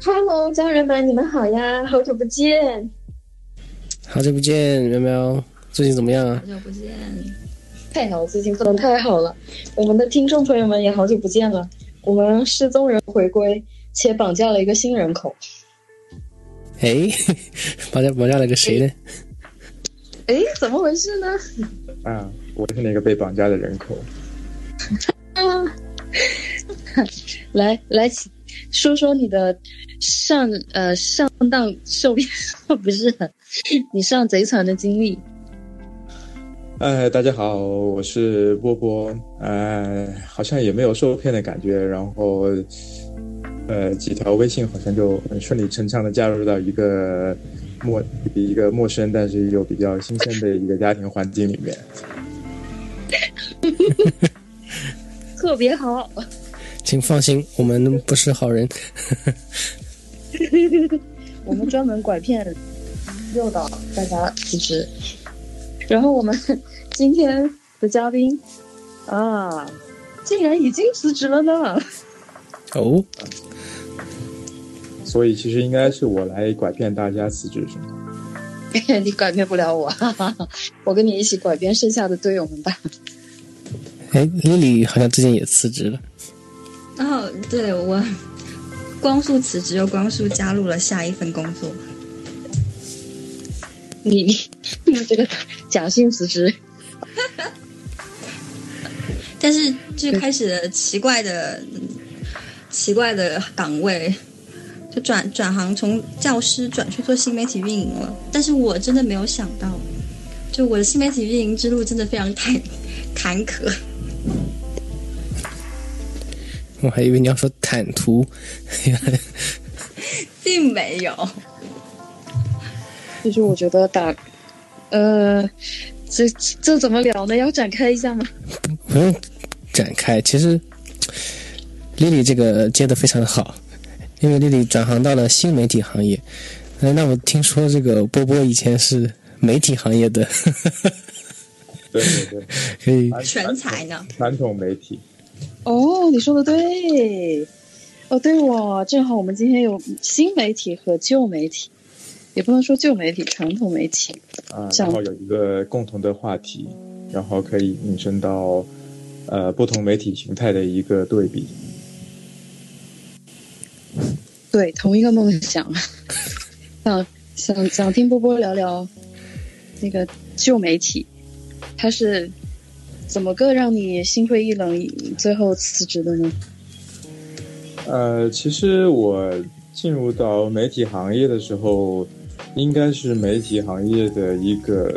Hello，家人们，你们好呀！好久不见，好久不见，喵喵，最近怎么样啊？好久不见，太好了，最近做的太好了。我们的听众朋友们也好久不见了，我们失踪人回归，且绑架了一个新人口。哎，绑架绑架了个谁呢？哎，怎么回事呢？啊，我是那个被绑架的人口。啊，来来，说说你的上呃上当受骗，不是你上贼船的经历。哎，大家好，我是波波。呃，好像也没有受骗的感觉，然后呃几条微信好像就很顺理成章的加入到一个陌一个陌生但是又比较新鲜的一个家庭环境里面。特别好，请放心，我们不是好人。我们专门拐骗、诱导大家辞职。然后我们今天的嘉宾啊，竟然已经辞职了呢！哦，所以其实应该是我来拐骗大家辞职，是吗？你拐骗不了我，哈哈，我跟你一起拐骗剩下的队友们吧。哎，丽丽好像最近也辞职了。哦，对我光速辞职，又光速加入了下一份工作。你你你这个假性辞职，但是就开始了奇怪的、奇怪的岗位，就转转行从教师转去做新媒体运营了。但是我真的没有想到，就我的新媒体运营之路真的非常坎坎坷。我还以为你要说坦途，并没有。其实我觉得打，呃，这这怎么聊呢？要展开一下吗？不用展开。其实丽丽这个接的非常的好，因为丽丽转行到了新媒体行业。哎，那我听说这个波波以前是媒体行业的，对对对，可以全才呢？传统媒体。哦，你说的对。哦，对哦，正好我们今天有新媒体和旧媒体，也不能说旧媒体，传统媒体啊，然后有一个共同的话题，然后可以引申到呃不同媒体形态的一个对比。对，同一个梦想，想想想听波波聊聊那个旧媒体，它是。怎么个让你心灰意冷，最后辞职的呢？呃，其实我进入到媒体行业的时候，应该是媒体行业的一个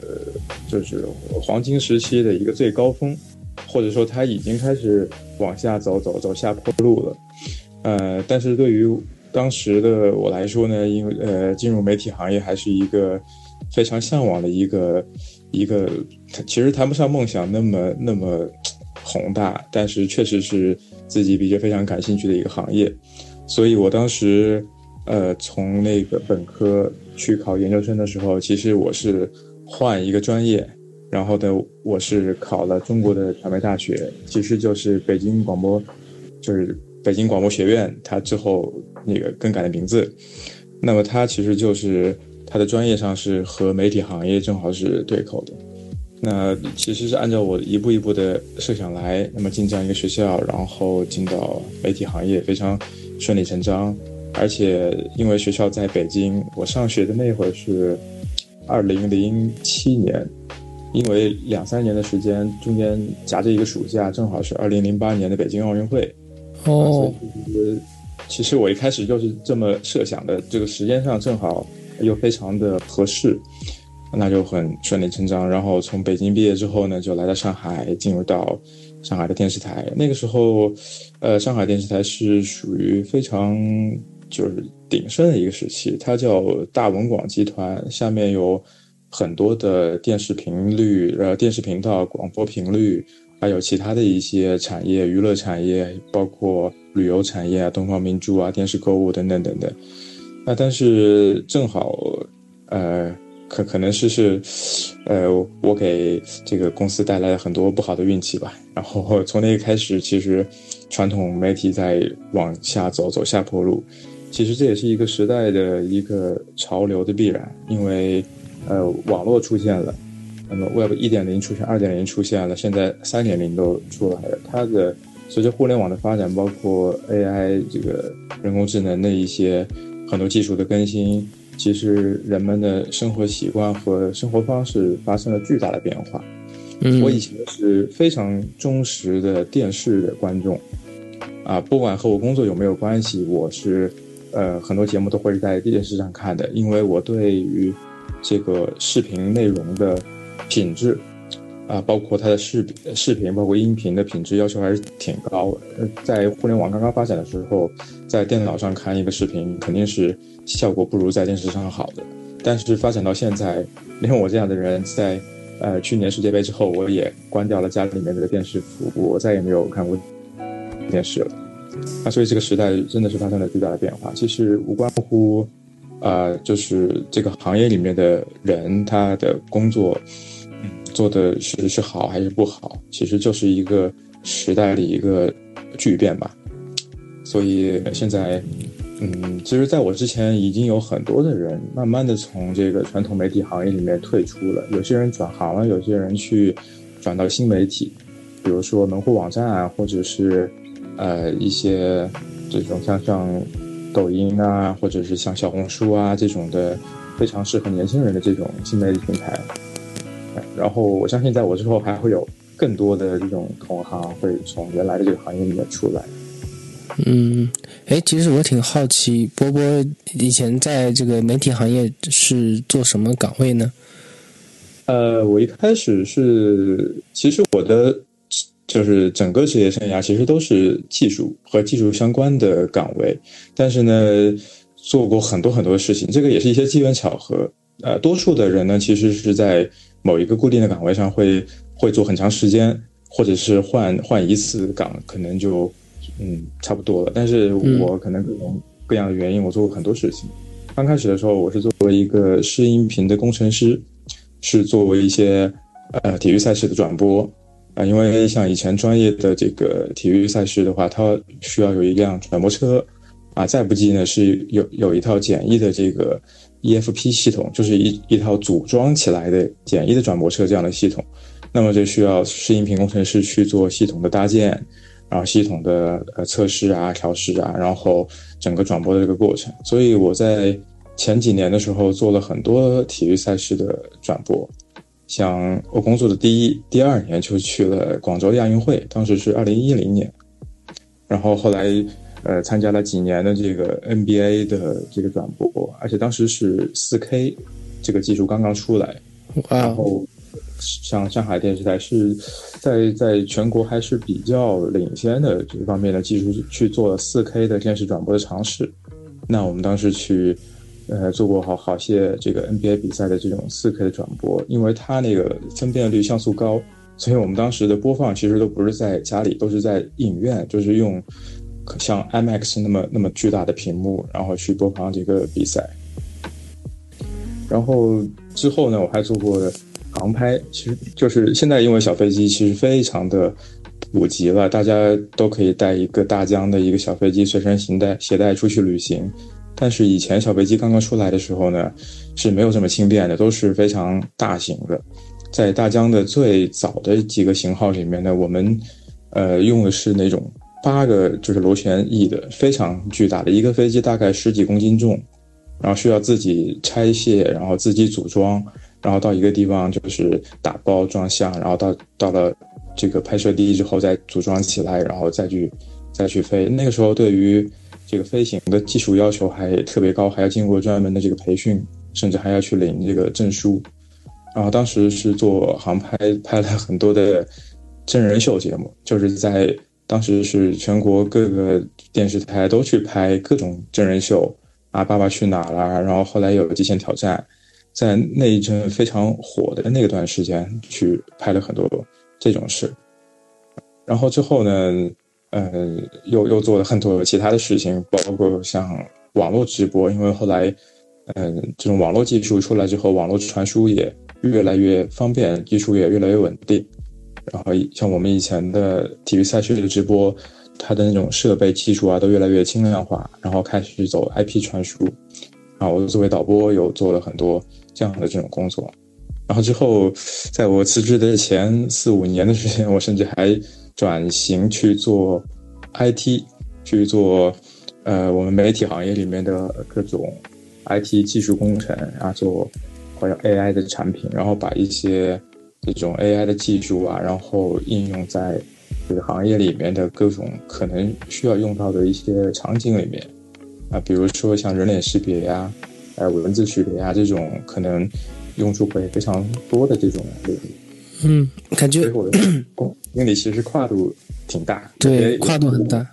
就是黄金时期的一个最高峰，或者说它已经开始往下走走走下坡路了。呃，但是对于当时的我来说呢，因为呃进入媒体行业还是一个非常向往的一个。一个，其实谈不上梦想那么那么宏大，但是确实是自己比较非常感兴趣的一个行业，所以我当时，呃，从那个本科去考研究生的时候，其实我是换一个专业，然后呢，我是考了中国的传媒大学，其实就是北京广播，就是北京广播学院，它之后那个更改的名字，那么它其实就是。他的专业上是和媒体行业正好是对口的，那其实是按照我一步一步的设想来，那么进这样一个学校，然后进到媒体行业非常顺理成章，而且因为学校在北京，我上学的那会儿是二零零七年，因为两三年的时间中间夹着一个暑假，正好是二零零八年的北京奥运会，哦，其实我一开始就是这么设想的，这个时间上正好。又非常的合适，那就很顺理成章。然后从北京毕业之后呢，就来到上海，进入到上海的电视台。那个时候，呃，上海电视台是属于非常就是鼎盛的一个时期，它叫大文广集团，下面有很多的电视频率、呃电视频道、广播频率，还有其他的一些产业，娱乐产业，包括旅游产业啊，东方明珠啊，电视购物等等等等。那但是正好，呃，可可能是是，呃，我给这个公司带来了很多不好的运气吧。然后从那个开始，其实传统媒体在往下走，走下坡路。其实这也是一个时代的一个潮流的必然，因为呃网络出现了，那么 Web 一点零出现，二点零出现了，现在三点零都出来了。它的随着互联网的发展，包括 AI 这个人工智能的一些很多技术的更新，其实人们的生活习惯和生活方式发生了巨大的变化。嗯，我以前是非常忠实的电视的观众，啊，不管和我工作有没有关系，我是。呃，很多节目都会在电视上看的，因为我对于这个视频内容的品质啊，包括它的视频、视频包括音频的品质要求还是挺高。呃，在互联网刚刚发展的时候，在电脑上看一个视频肯定是效果不如在电视上好的。但是发展到现在，连我这样的人在呃去年世界杯之后，我也关掉了家里面的电视服务，我再也没有看过电视了。啊，所以这个时代真的是发生了巨大的变化。其实无关乎，啊，就是这个行业里面的人他的工作，做的是是好还是不好，其实就是一个时代的一个巨变吧。所以现在，嗯，其实在我之前已经有很多的人慢慢的从这个传统媒体行业里面退出了，有些人转行了，有些人去转到新媒体，比如说门户网站啊，或者是。呃，一些这种像像抖音啊，或者是像小红书啊这种的，非常适合年轻人的这种新媒体平台。然后我相信，在我之后还会有更多的这种同行会从原来的这个行业里面出来。嗯，哎，其实我挺好奇，波波以前在这个媒体行业是做什么岗位呢？呃，我一开始是，其实我的。就是整个职业生涯其实都是技术和技术相关的岗位，但是呢，做过很多很多事情，这个也是一些机缘巧合。呃，多数的人呢，其实是在某一个固定的岗位上会会做很长时间，或者是换换一次岗，可能就嗯差不多了。但是我可能各种各样的原因，我做过很多事情。刚开始的时候，我是作为一个试音频的工程师，是作为一些呃体育赛事的转播。啊，因为像以前专业的这个体育赛事的话，它需要有一辆转播车，啊，再不济呢是有有一套简易的这个 EFP 系统，就是一一套组装起来的简易的转播车这样的系统，那么就需要试音频工程师去做系统的搭建，然后系统的呃测试啊、调试啊，然后整个转播的这个过程。所以我在前几年的时候做了很多体育赛事的转播。像我工作的第一、第二年就去了广州亚运会，当时是二零一零年，然后后来呃参加了几年的这个 NBA 的这个转播，而且当时是四 K 这个技术刚刚出来，然后像上海电视台是在在全国还是比较领先的这方面的技术去做了四 K 的电视转播的尝试，那我们当时去。呃，做过好好些这个 NBA 比赛的这种四 K 的转播，因为它那个分辨率像素高，所以我们当时的播放其实都不是在家里，都是在影院，就是用像 IMAX 那么那么巨大的屏幕，然后去播放这个比赛。然后之后呢，我还做过航拍，其实就是现在因为小飞机其实非常的普及了，大家都可以带一个大疆的一个小飞机随身携带携带出去旅行。但是以前小飞机刚刚出来的时候呢，是没有这么轻便的，都是非常大型的。在大疆的最早的几个型号里面呢，我们呃用的是那种八个就是螺旋翼的，非常巨大的一个飞机，大概十几公斤重，然后需要自己拆卸，然后自己组装，然后到一个地方就是打包装箱，然后到到了这个拍摄地之后再组装起来，然后再去再去飞。那个时候对于这个飞行的技术要求还特别高，还要经过专门的这个培训，甚至还要去领这个证书。然后当时是做航拍，拍了很多的真人秀节目，就是在当时是全国各个电视台都去拍各种真人秀啊，《爸爸去哪儿了》，然后后来有《极限挑战》，在那一阵非常火的那段时间去拍了很多这种事。然后之后呢？呃，又又做了很多其他的事情，包括像网络直播，因为后来，嗯，这种网络技术出来之后，网络传输也越来越方便，技术也越来越稳定。然后像我们以前的体育赛事的直播，它的那种设备技术啊都越来越轻量化，然后开始走 IP 传输。啊，我作为导播有做了很多这样的这种工作。然后之后，在我辞职的前四五年的时间，我甚至还转型去做 IT，去做呃我们媒体行业里面的各种 IT 技术工程啊，做或者 AI 的产品，然后把一些这种 AI 的技术啊，然后应用在这个行业里面的各种可能需要用到的一些场景里面啊，比如说像人脸识别呀，还有文字识别呀这种可能用处会非常多的这种领域。嗯，感觉我的工经理其实跨度挺大，对跨度很大。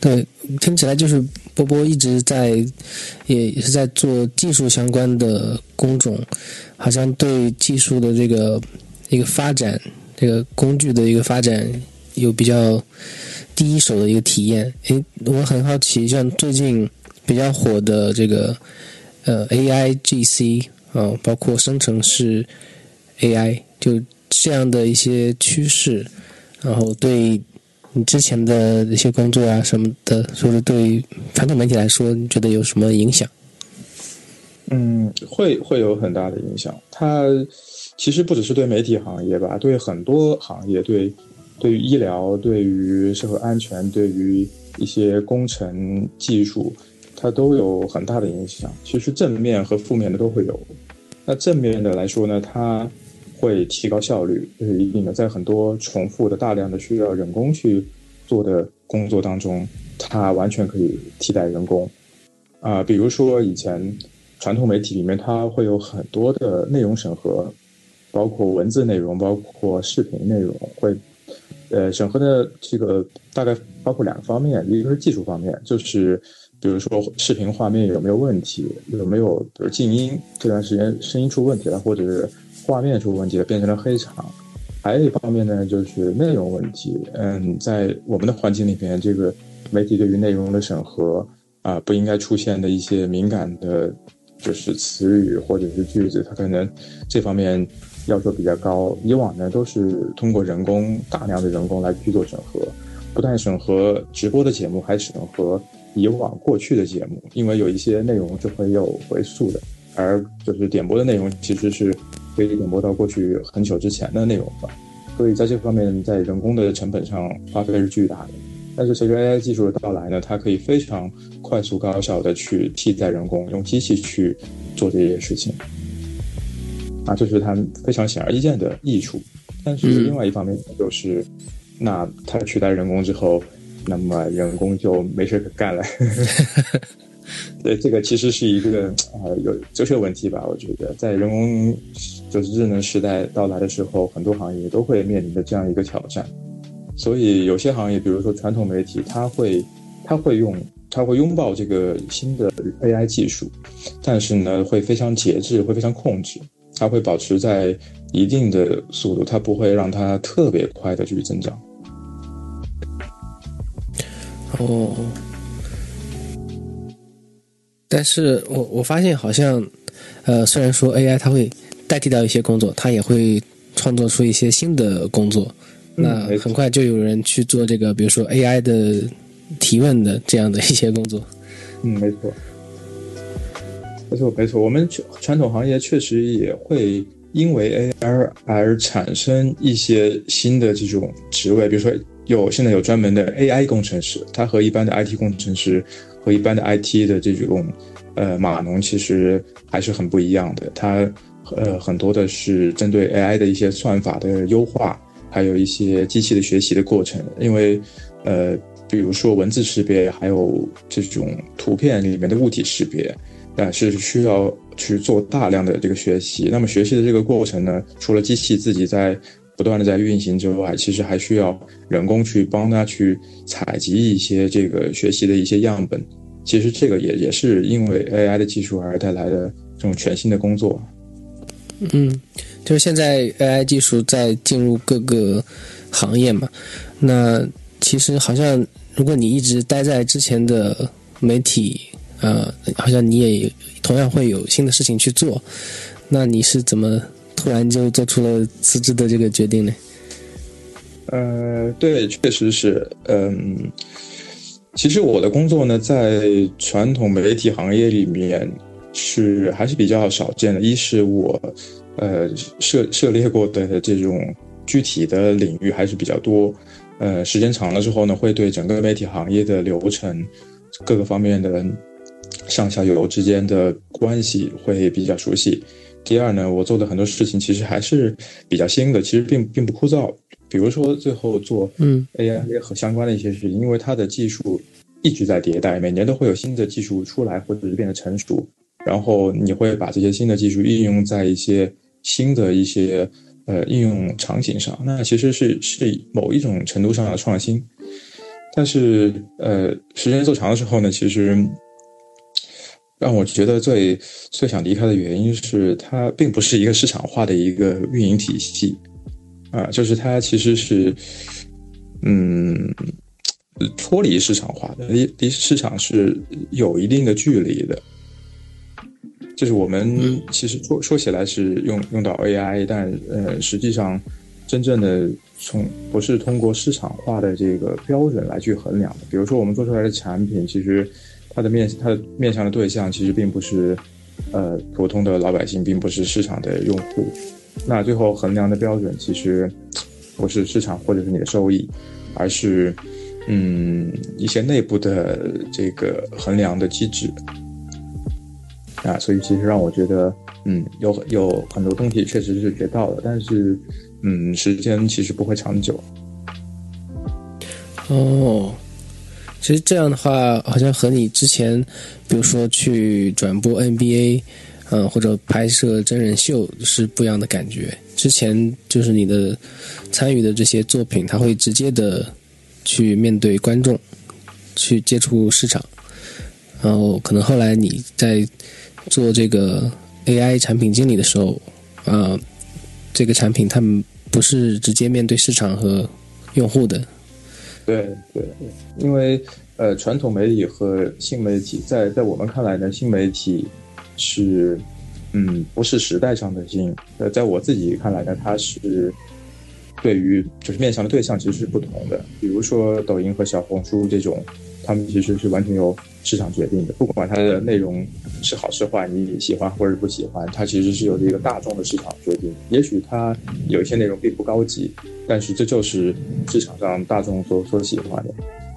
对，听起来就是波波一直在，也也是在做技术相关的工种，好像对技术的这个一个发展，这个工具的一个发展有比较第一手的一个体验。诶，我很好奇，像最近比较火的这个呃 AI GC 啊、包括生成式 AI，就这样的一些趋势，然后对你之前的一些工作啊什么的，说是对传统媒体来说，你觉得有什么影响？嗯，会会有很大的影响。它其实不只是对媒体行业吧，对很多行业，对对于医疗、对于社会安全、对于一些工程技术，它都有很大的影响。其实正面和负面的都会有。那正面的来说呢，它会提高效率，这是一定的。在很多重复的、大量的需要人工去做的工作当中，它完全可以替代人工。啊、比如说以前传统媒体里面，它会有很多的内容审核，包括文字内容，包括视频内容，会呃审核的这个大概包括两个方面，一个是技术方面，就是比如说视频画面有没有问题，有没有比如静音这段时间声音出问题了，或者是画面出问题了，变成了黑场。还有一方面呢，就是内容问题。嗯，在我们的环境里面，这个媒体对于内容的审核啊、不应该出现的一些敏感的，就是词语或者是句子，它可能这方面要求比较高。以往呢，都是通过人工大量的人工来去做审核，不但审核直播的节目，还审核以往过去的节目，因为有一些内容是会有回溯的，而就是点播的内容其实是可以点播到过去很久之前的内容的，所以在这方面，在人工的成本上花费是巨大的。但是随着 AI 技术的到来呢，它可以非常快速高效的去替代人工，用机器去做这些事情，啊，这是它非常显而易见的益处。但是另外一方面就是，那它取代人工之后，那么人工就没事可干了。对，这个其实是一个呃有哲学问题吧？我觉得在人工就是智能时代到来的时候，很多行业都会面临着这样一个挑战。所以有些行业，比如说传统媒体，它会它会用它会拥抱这个新的 AI 技术，但是呢，会非常节制，会非常控制，它会保持在一定的速度，它不会让它特别快的去增长。哦，但是我我发现好像，呃，虽然说 AI 它会代替掉一些工作，它也会创作出一些新的工作。那很快就有人去做这个，比如说 AI 的提问的这样的一些工作。嗯，没错，没错，没错。我们传传统行业确实也会因为 AI 而产生一些新的这种职位，比如说有现在有专门的 AI 工程师，他和一般的 IT 工程师和一般的 IT 的这种呃码农其实还是很不一样的。他呃很多的是针对 AI 的一些算法的优化，还有一些机器的学习的过程，因为呃。比如说文字识别，还有这种图片里面的物体识别，啊，是需要去做大量的这个学习。那么学习的这个过程呢，除了机器自己在不断的在运行之外，其实还需要人工去帮它去采集一些这个学习的一些样本。其实这个也也是因为 AI 的技术而带来的这种全新的工作。嗯，就是现在 AI 技术在进入各个行业嘛，那其实好像如果你一直待在之前的媒体，呃，好像你也同样会有新的事情去做。那你是怎么突然就做出了辞职的这个决定呢？呃，对，确实是，嗯，其实我的工作呢，在传统媒体行业里面是还是比较少见的。一是我，呃，涉涉猎过的这种具体的领域还是比较多，呃，时间长了之后呢，会对整个媒体行业的流程各个方面的上下游之间的关系会比较熟悉。第二呢，我做的很多事情其实还是比较新的，其实并并不枯燥。比如说最后做嗯 AI 和相关的一些事情，因为它的技术一直在迭代，每年都会有新的技术出来或者是变得成熟，然后你会把这些新的技术应用在一些新的一些呃应用场景上，那其实是是某一种程度上的创新。但是呃，时间做长了之后呢，其实。让我觉得最最想离开的原因是，它并不是一个市场化的一个运营体系，啊，就是它其实是，嗯，脱离市场化的，离离市场是有一定的距离的。就是我们其实说说起来是用用到 AI，但呃，实际上真正的从不是通过市场化的这个标准来去衡量的。比如说我们做出来的产品，其实。它的面，它的面向的对象其实并不是，呃，普通的老百姓，并不是市场的用户。那最后衡量的标准其实不是市场或者是你的收益，而是，嗯，一些内部的这个衡量的机制。啊，所以其实让我觉得，嗯，有有很多东西确实是学到了，但是，嗯，时间其实不会长久。哦。其实这样的话，好像和你之前，比如说去转播 NBA，嗯，或者拍摄真人秀是不一样的感觉。之前就是你的参与的这些作品，它会直接的去面对观众，去接触市场。然后可能后来你在做这个 AI 产品经理的时候，啊，这个产品他们不是直接面对市场和用户的。对对，因为呃，传统媒体和新媒体，在在我们看来呢，新媒体是嗯，不是时代上的新。呃，在我自己看来呢，它是对于就是面向的对象其实是不同的。比如说抖音和小红书这种。他们其实是完全由市场决定的，不管它的内容是好是坏，你喜欢或者不喜欢，它其实是由这个大众的市场决定。也许它有一些内容并不高级，但是这就是市场上大众所所喜欢的。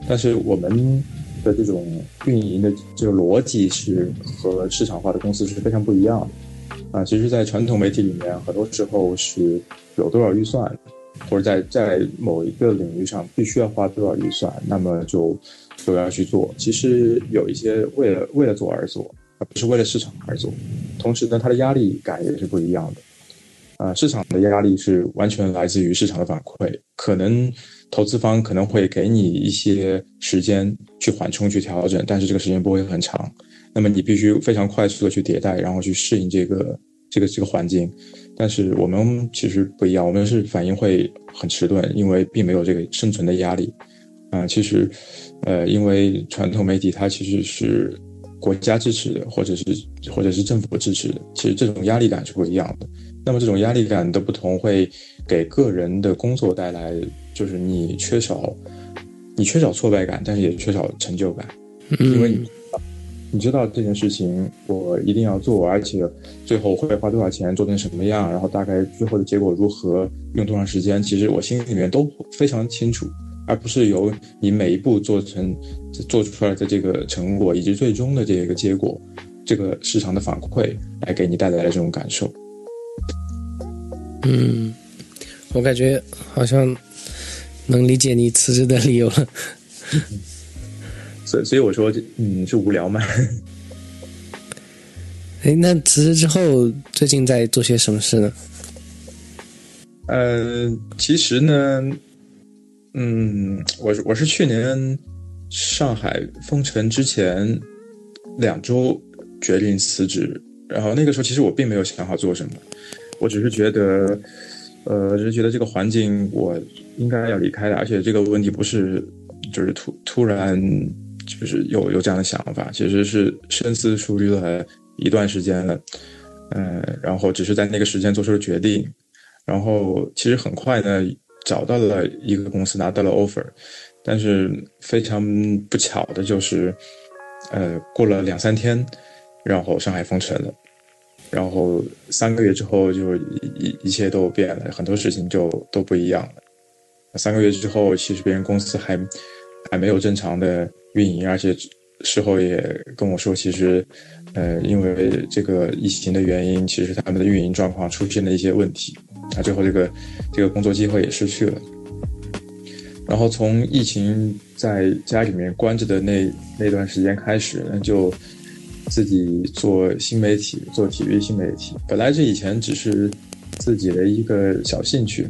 但是我们的这种运营的这个逻辑是和市场化的公司是非常不一样的。啊，其实，在传统媒体里面，很多时候是有多少预算，或者在在某一个领域上必须要花多少预算，那么就。都要去做，其实有一些为了为了做而做，而不是为了市场而做。同时呢，它的压力感也是不一样的。啊，市场的压力是完全来自于市场的反馈，可能投资方可能会给你一些时间去缓冲、去调整，但是这个时间不会很长。那么你必须非常快速的去迭代，然后去适应这个这个这个环境。但是我们其实不一样，我们是反应会很迟钝，因为并没有这个生存的压力。啊，其实。呃，因为传统媒体它其实是国家支持的，或者是或者是政府支持的，其实这种压力感是不一样的。那么这种压力感的不同，会给个人的工作带来，就是你缺少你缺少挫败感，但是也缺少成就感，因为你你知道这件事情我一定要做，而且最后会花多少钱，做成什么样，然后大概最后的结果如何，用多长时间，其实我心里面都非常清楚。而不是由你每一步做成做出来的这个成果，以及最终的这个结果，这个市场的反馈来给你带来的这种感受。嗯，我感觉好像能理解你辞职的理由了。所以，所以我说，嗯，是无聊吗？哎，那辞职之后，最近在做些什么事呢？呃，其实呢。嗯，我我是去年上海封城之前两周决定辞职，然后那个时候其实我并没有想好做什么，我只是觉得，呃，只是觉得这个环境我应该要离开的，而且这个问题不是就是突突然就是有有这样的想法，其实是深思熟虑了一段时间了，嗯，然后只是在那个时间做出了决定，然后其实很快呢。找到了一个公司，拿到了 offer，但是非常不巧的就是，呃，过了两三天，然后上海封城了，然后三个月之后就一一切都变了，很多事情就都不一样了。三个月之后，其实别人公司还还没有正常的运营，而且事后也跟我说，其实。呃，因为这个疫情的原因，其实他们的运营状况出现了一些问题，啊，最后这个这个工作机会也失去了。然后从疫情在家里面关着的那那段时间开始，呢，就自己做新媒体，做体育新媒体。本来这以前只是自己的一个小兴趣，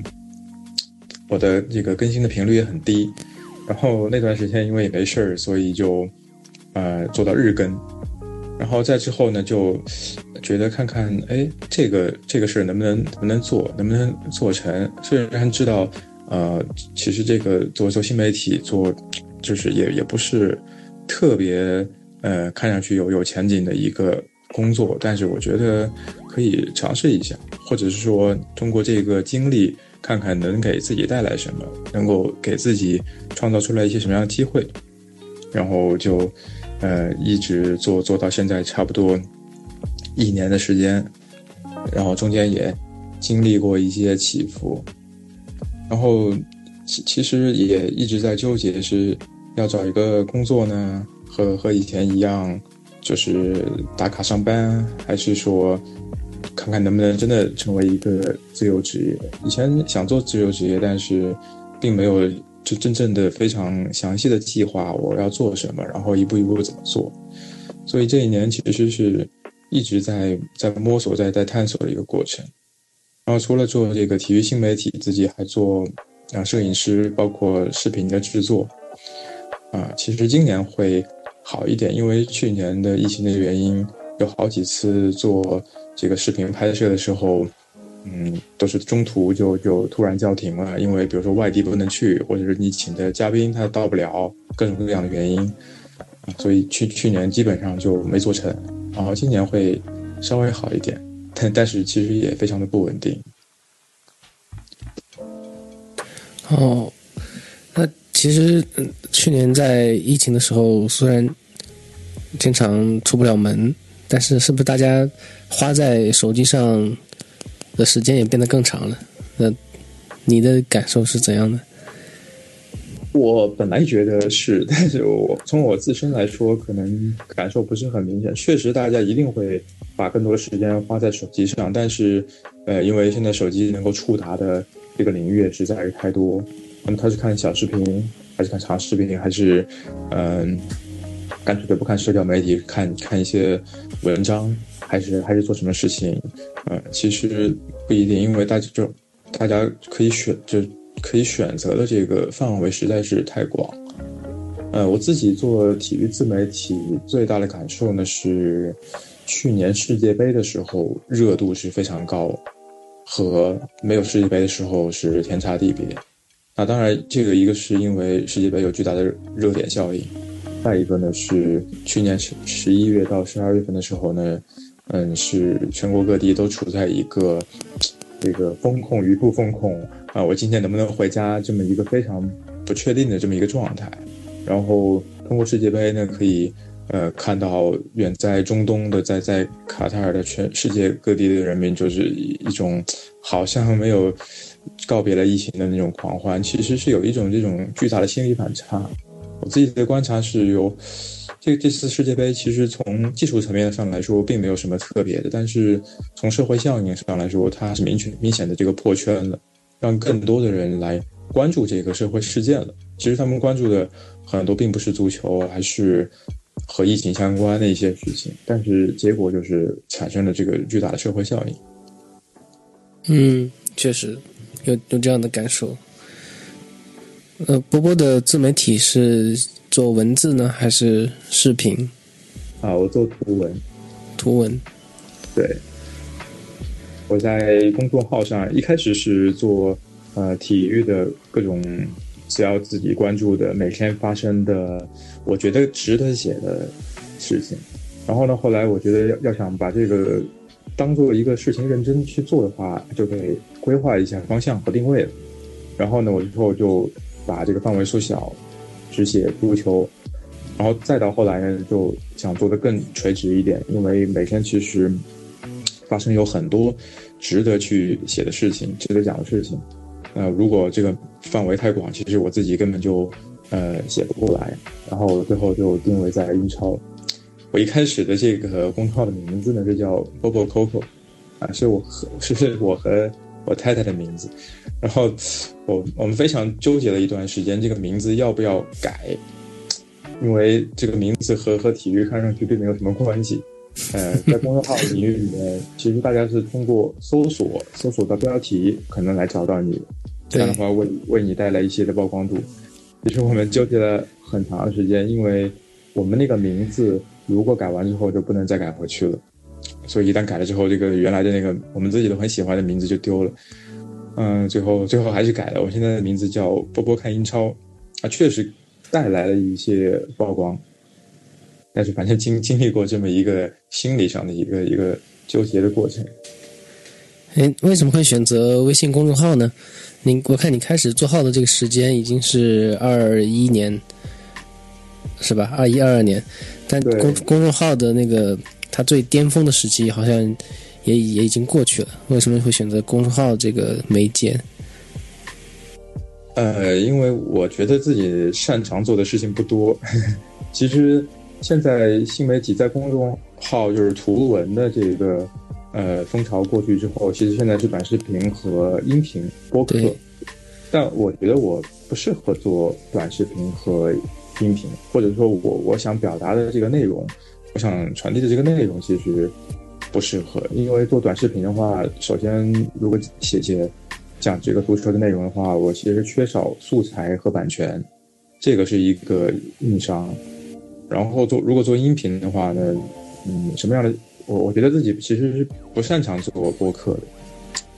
我的这个更新的频率也很低。然后那段时间因为也没事儿，所以就呃做到日更。然后再之后呢，就觉得看看，哎，这个这个事儿能不能能不能做，能不能做成？虽然知道，呃，其实这个做做新媒体，做就是也也不是特别呃看上去有有前景的一个工作，但是我觉得可以尝试一下，或者是说通过这个经历，看看能给自己带来什么，能够给自己创造出来一些什么样的机会，然后就。呃，一直做做到现在差不多一年的时间，然后中间也经历过一些起伏，然后其其实也一直在纠结是要找一个工作呢，和和以前一样，就是打卡上班，还是说看看能不能真的成为一个自由职业？以前想做自由职业，但是并没有。就真正的非常详细的计划，我要做什么，然后一步一步怎么做。所以这一年其实是一直在在摸索、在在探索的一个过程。然后除了做这个体育新媒体，自己还做啊摄影师，包括视频的制作。啊，其实今年会好一点，因为去年的疫情的原因，有好几次做这个视频拍摄的时候。嗯，都是中途就就突然叫停了，因为比如说外地不能去，或者是你请的嘉宾他到不了，各种各样的原因啊，所以去去年基本上就没做成。然后今年会稍微好一点，但但是其实也非常的不稳定。哦，那其实去年在疫情的时候，虽然经常出不了门，但是是不是大家花在手机上？的时间也变得更长了，那你的感受是怎样的？我本来觉得是，但是我从我自身来说，可能感受不是很明显。确实，大家一定会把更多的时间花在手机上，但是，呃，因为现在手机能够触达的这个领域实在是太多。那么他是看小视频，还是看长视频，还是嗯，干脆就不看社交媒体，看看一些文章？还是还是做什么事情，呃，其实不一定，因为大家就大家可以选，就可以选择的这个范围实在是太广。呃，我自己做体育自媒体最大的感受呢是，去年世界杯的时候热度是非常高，和没有世界杯的时候是天差地别。那当然，这个一个是因为世界杯有巨大的热点效应，再一个呢是去年十十一月到十二月份的时候呢。嗯，是全国各地都处在一个 这个风控与不风控啊，我今天能不能回家这么一个非常不确定的这么一个状态。然后通过世界杯呢，可以呃看到远在中东的，在在卡塔尔的全世界各地的人民，就是一种好像没有告别了疫情的那种狂欢，其实是有一种这种巨大的心理反差。我自己的观察是有。这这次世界杯其实从技术层面上来说并没有什么特别的，但是从社会效应上来说，它是明确明显的这个破圈了，让更多的人来关注这个社会事件了。其实他们关注的很多并不是足球，还是和疫情相关的一些事情，但是结果就是产生了这个巨大的社会效应。嗯，确实有有这样的感受。呃，波波的自媒体是。做文字呢，还是视频？啊，我做图文。图文。对。我在公众号上一开始是做呃体育的各种，只要自己关注的每天发生的，我觉得值得写的事情。然后呢，后来我觉得要要想把这个当做一个事情认真去做的话，就得规划一下方向和定位了。然后呢，我之后就把这个范围缩小，只写足球，然后再到后来呢，就想做的更垂直一点，因为每天其实发生有很多值得去写的事情，值得讲的事情。呃，如果这个范围太广，其实我自己根本就呃写不过来。然后最后就定位在英超。我一开始的这个公号的名字呢，是叫 Bobo Coco，啊，是我和是我和我太太的名字。然后我我们非常纠结了一段时间，这个名字要不要改，因为这个名字和和体育看上去并没有什么关系。呃，在公众号领域里面，其实大家是通过搜索搜索到标题可能来找到你，这样的话为为你带来一些的曝光度。其实我们纠结了很长时间，因为我们那个名字如果改完之后就不能再改回去了，所以一旦改了之后，这个原来的那个我们自己都很喜欢的名字就丢了。嗯，最后最后还是改了，我现在的名字叫波波看英超，啊，确实带来了一些曝光。但是反正经经历过这么一个心理上的一个一个纠结的过程。哎，为什么会选择微信公众号呢？您我看你开始做号的这个时间已经是二一年，是吧？二一二二年，但公公众号的那个它最巅峰的时期好像也也已经过去了。为什么会选择公众号这个媒介？呃，因为我觉得自己擅长做的事情不多，其实。现在新媒体在公众号就是图文的这个呃风潮过去之后，其实现在是短视频和音频播客。但我觉得我不适合做短视频和音频，或者说我我想表达的这个内容，我想传递的这个内容其实不适合。因为做短视频的话，首先如果写写讲这个足球的内容的话，我其实缺少素材和版权，这个是一个硬伤。然后做如果做音频的话呢，嗯，什么样的我我觉得自己其实是不擅长做播客的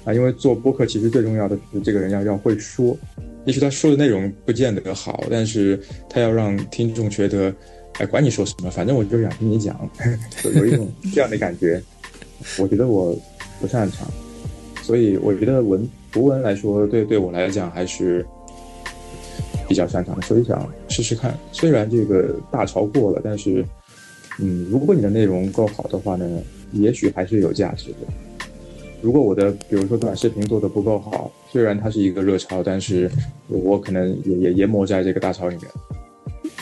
啊，因为做播客其实最重要的是这个人要要会说，也许他说的内容不见得好，但是他要让听众觉得，哎，管你说什么，反正我就是想听你讲，有一种这样的感觉。我觉得我不擅长，所以我觉得文图文来说，对对我来讲还是。比较擅长的，所以想试试看。虽然这个大潮过了，但是，嗯，如果你的内容够好的话呢，也许还是有价值的。如果我的，比如说短视频做的不够好，虽然它是一个热潮，但是我可能也也淹没在这个大潮里面。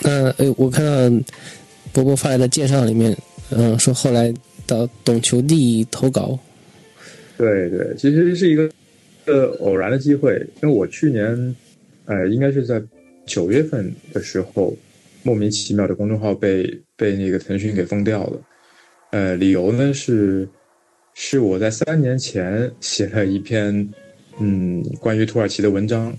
那呃，我看到波波发来的介绍里面，嗯，说后来到懂球帝投稿。对对，其实是一个呃偶然的机会，因为我去年。呃，应该是在九月份的时候，莫名其妙的公众号被被那个腾讯给封掉了。呃，理由呢是是我在三年前写了一篇嗯关于土耳其的文章，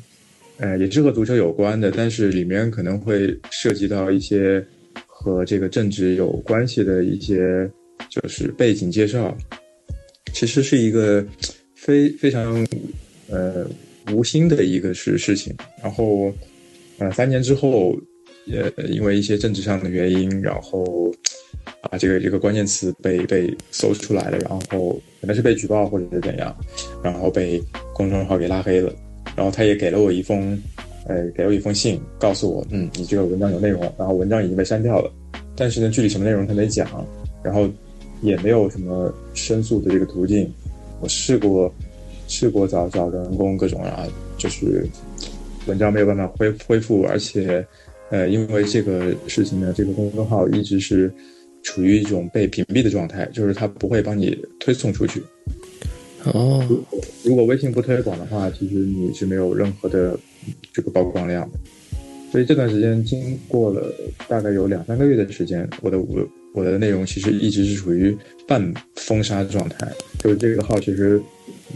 呃，也是和足球有关的，但是里面可能会涉及到一些和这个政治有关系的一些就是背景介绍，其实是一个非非常呃。无心的一个事事情，然后，呃，三年之后，也因为一些政治上的原因，然后，啊，这个这个关键词被被搜出来了，然后可能是被举报或者是怎样，然后被公众号给拉黑了，然后他也给了我一封，呃，给了我一封信，告诉我，嗯，你这个文章有内容，然后文章已经被删掉了，但是呢，具体什么内容他没讲，然后也没有什么申诉的这个途径，我试过。试过找找人工各种啊，就是文章没有办法恢恢复，而且，呃，因为这个事情呢，这个公众号一直是处于一种被屏蔽的状态，就是它不会帮你推送出去。哦，如果微信不推广的话，其实你是没有任何的这个曝光量的。所以这段时间经过了大概有两三个月的时间，我的我我的内容其实一直是处于半封杀状态，就是这个号其实。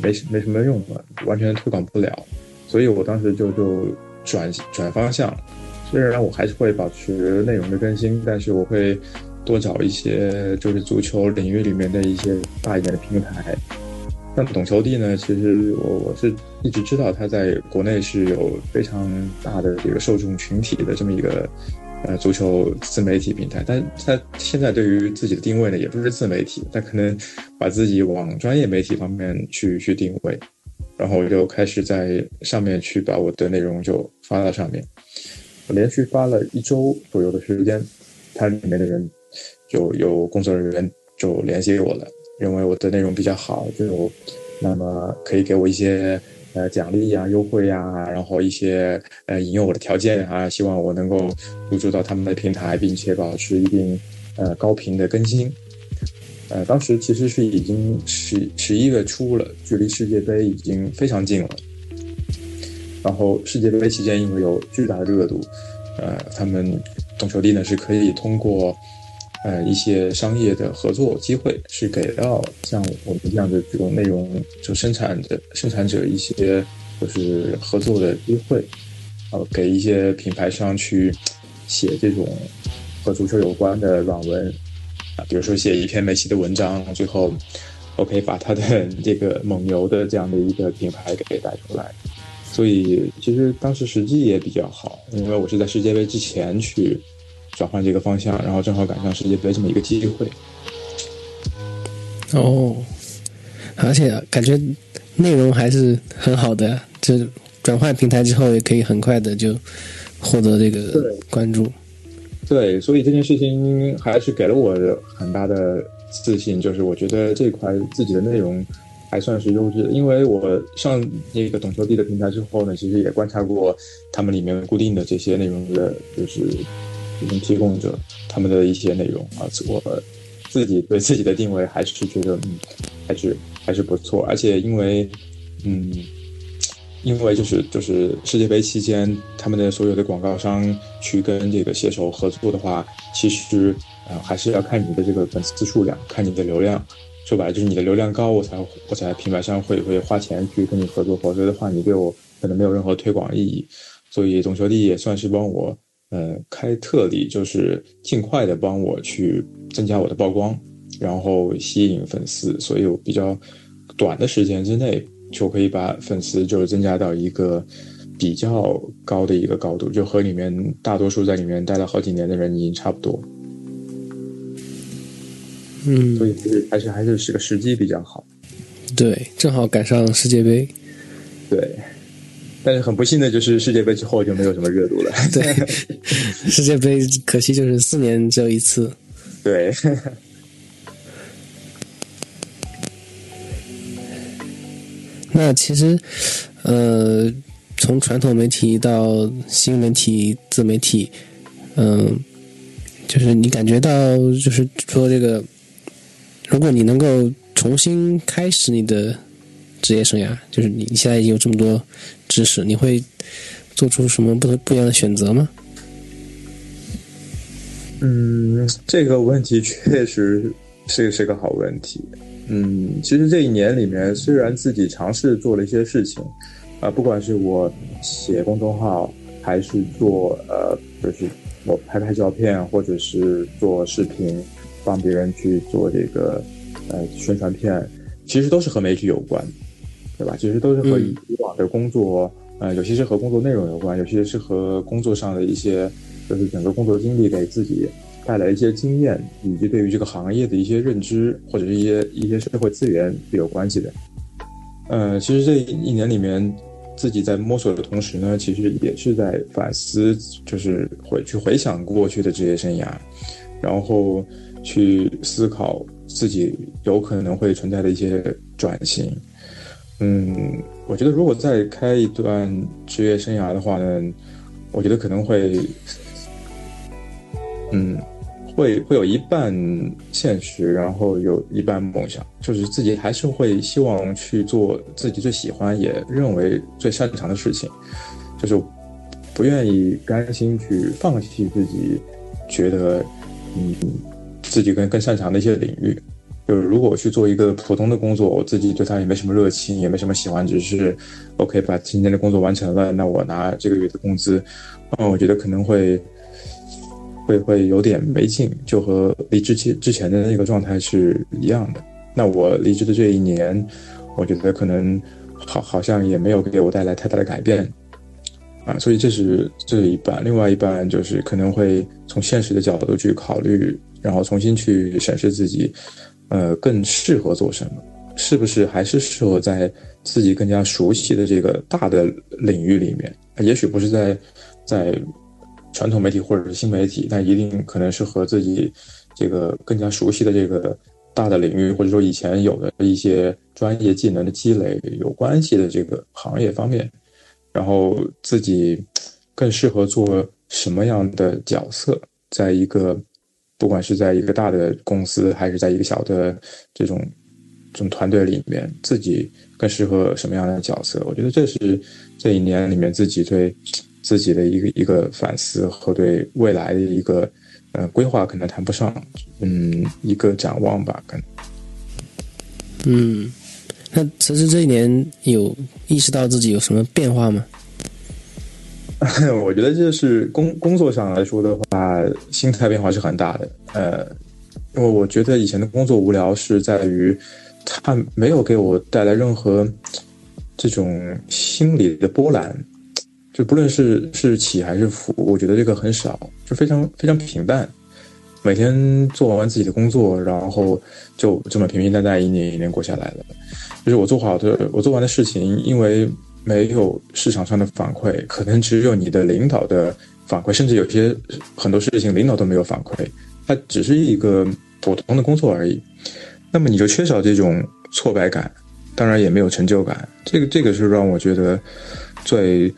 没没什么用了，完全推广不了，所以我当时就就转转方向。虽然我还是会保持内容的更新，但是我会多找一些就是足球领域里面的一些大一点的平台。像懂球帝呢，其实我我是一直知道他在国内是有非常大的这个受众群体的这么一个。呃，足球自媒体平台，但他现在对于自己的定位呢，也不是自媒体，他可能把自己往专业媒体方面去去定位。然后我就开始在上面去把我的内容就发到上面。我连续发了一周左右的时间，它里面的人就有工作人员就联系我了，认为我的内容比较好，就那么可以给我一些呃奖励呀、优惠呀，然后一些呃引诱我的条件啊，希望我能够入驻到他们的平台，并且保持一定呃高频的更新。呃，当时其实是已经十十一月初了，距离世界杯已经非常近了。然后世界杯期间，因为有巨大的热度，呃，他们懂球帝呢是可以通过呃一些商业的合作机会，是给到像我们这样的这种内容就生产的生产者一些就是合作的机会，呃，给一些品牌商去写这种和足球有关的软文。啊，比如说写一篇梅西的文章，最后我可以把他的 这个蒙牛的这样的一个品牌给带出来，所以其实当时时机也比较好，因为我是在世界杯之前去转换这个方向，然后正好赶上世界杯这么一个机会。哦，而且感觉内容还是很好的，就转换平台之后也可以很快的就获得这个关注。对，对所以这件事情还是给了我很大的自信，就是我觉得这块自己的内容还算是优质的。因为我上那个懂球帝的平台之后呢，其实也观察过他们里面固定的这些内容的，就是这种提供者他们的一些内容啊，我自己对自己的定位还是觉得嗯，还是还是不错，而且因为嗯。因为就是就是世界杯期间，他们的所有的广告商去跟这个携手合作的话，其实啊还是要看你的这个粉丝数量，看你的流量。说白了就是你的流量高，我才我才品牌商会会花钱去跟你合作，否则的话你对我可能没有任何推广意义。所以总球帝也算是帮我呃开特例，就是尽快的帮我去增加我的曝光，然后吸引粉丝，所以我比较短的时间之内。就可以把粉丝就是增加到一个比较高的一个高度，就和里面大多数在里面待了好几年的人已经差不多。嗯，所以还是还是是个时机比较好。对，正好赶上世界杯。对，但是很不幸的就是世界杯之后就没有什么热度了。对，世界杯可惜就是四年只有一次。对。那其实，呃，从传统媒体到新媒体、自媒体，嗯，就是你感觉到，就是说这个，如果你能够重新开始你的职业生涯，就是你现在已经有这么多知识，你会做出什么不同不一样的选择吗？嗯，这个问题确实是是个好问题。嗯，其实这一年里面，虽然自己尝试做了一些事情，啊，不管是我写公众号，还是做呃，就是我拍拍照片，或者是做视频，帮别人去做这个呃宣传片，其实都是和媒体有关，对吧？其实都是和以往的工作，呃，有些是和工作内容有关，有些是和工作上的一些，就是整个工作经历给自己。带来一些经验，以及对于这个行业的一些认知，或者是一些一些社会资源是有关系的。呃，其实这一年里面，自己在摸索的同时呢，其实也是在反思，就是回去回想过去的职业生涯，然后去思考自己有可能会存在的一些转型。嗯，我觉得如果再开一段职业生涯的话呢，我觉得可能会，嗯。会会有一半现实，然后有一半梦想，就是自己还是会希望去做自己最喜欢也认为最擅长的事情，就是不愿意甘心去放弃自己觉得嗯自己更更擅长的一些领域。就是如果我去做一个普通的工作，我自己对他也没什么热情，也没什么喜欢，只是 OK 把今天的工作完成了，那我拿这个月的工资，嗯，我觉得可能会。会会有点没劲，就和离职前之前的那个状态是一样的。那我离职的这一年，我觉得可能好好像也没有给我带来太大的改变啊。所以这是这一半，另外一半就是可能会从现实的角度去考虑，然后重新去审视自己，呃，更适合做什么。是不是还是适合在自己更加熟悉的这个大的领域里面？也许不是在在传统媒体或者是新媒体，但一定可能是和自己这个更加熟悉的这个大的领域，或者说以前有的一些专业技能的积累有关系的这个行业方面，然后自己更适合做什么样的角色，在一个不管是在一个大的公司，还是在一个小的这种。这种团队里面，自己更适合什么样的角色？我觉得这是这一年里面自己对自己的一个一个反思和对未来的一个呃规划，可能谈不上，嗯，一个展望吧，可能。嗯，那辞职这一年有意识到自己有什么变化吗？我觉得就是工工作上来说的话，心态变化是很大的。呃，因为我觉得以前的工作无聊是在于。它没有给我带来任何这种心理的波澜，就不论是是起还是伏，我觉得这个很少，就非常非常平淡。每天做完完自己的工作，然后就这么平平淡淡一年一年过下来了。就是我做好的，我做完的事情，因为没有市场上的反馈，可能只有你的领导的反馈，甚至有些很多事情领导都没有反馈，它只是一个普通的工作而已。那么你就缺少这种挫败感，当然也没有成就感。这个这个是让我觉得最，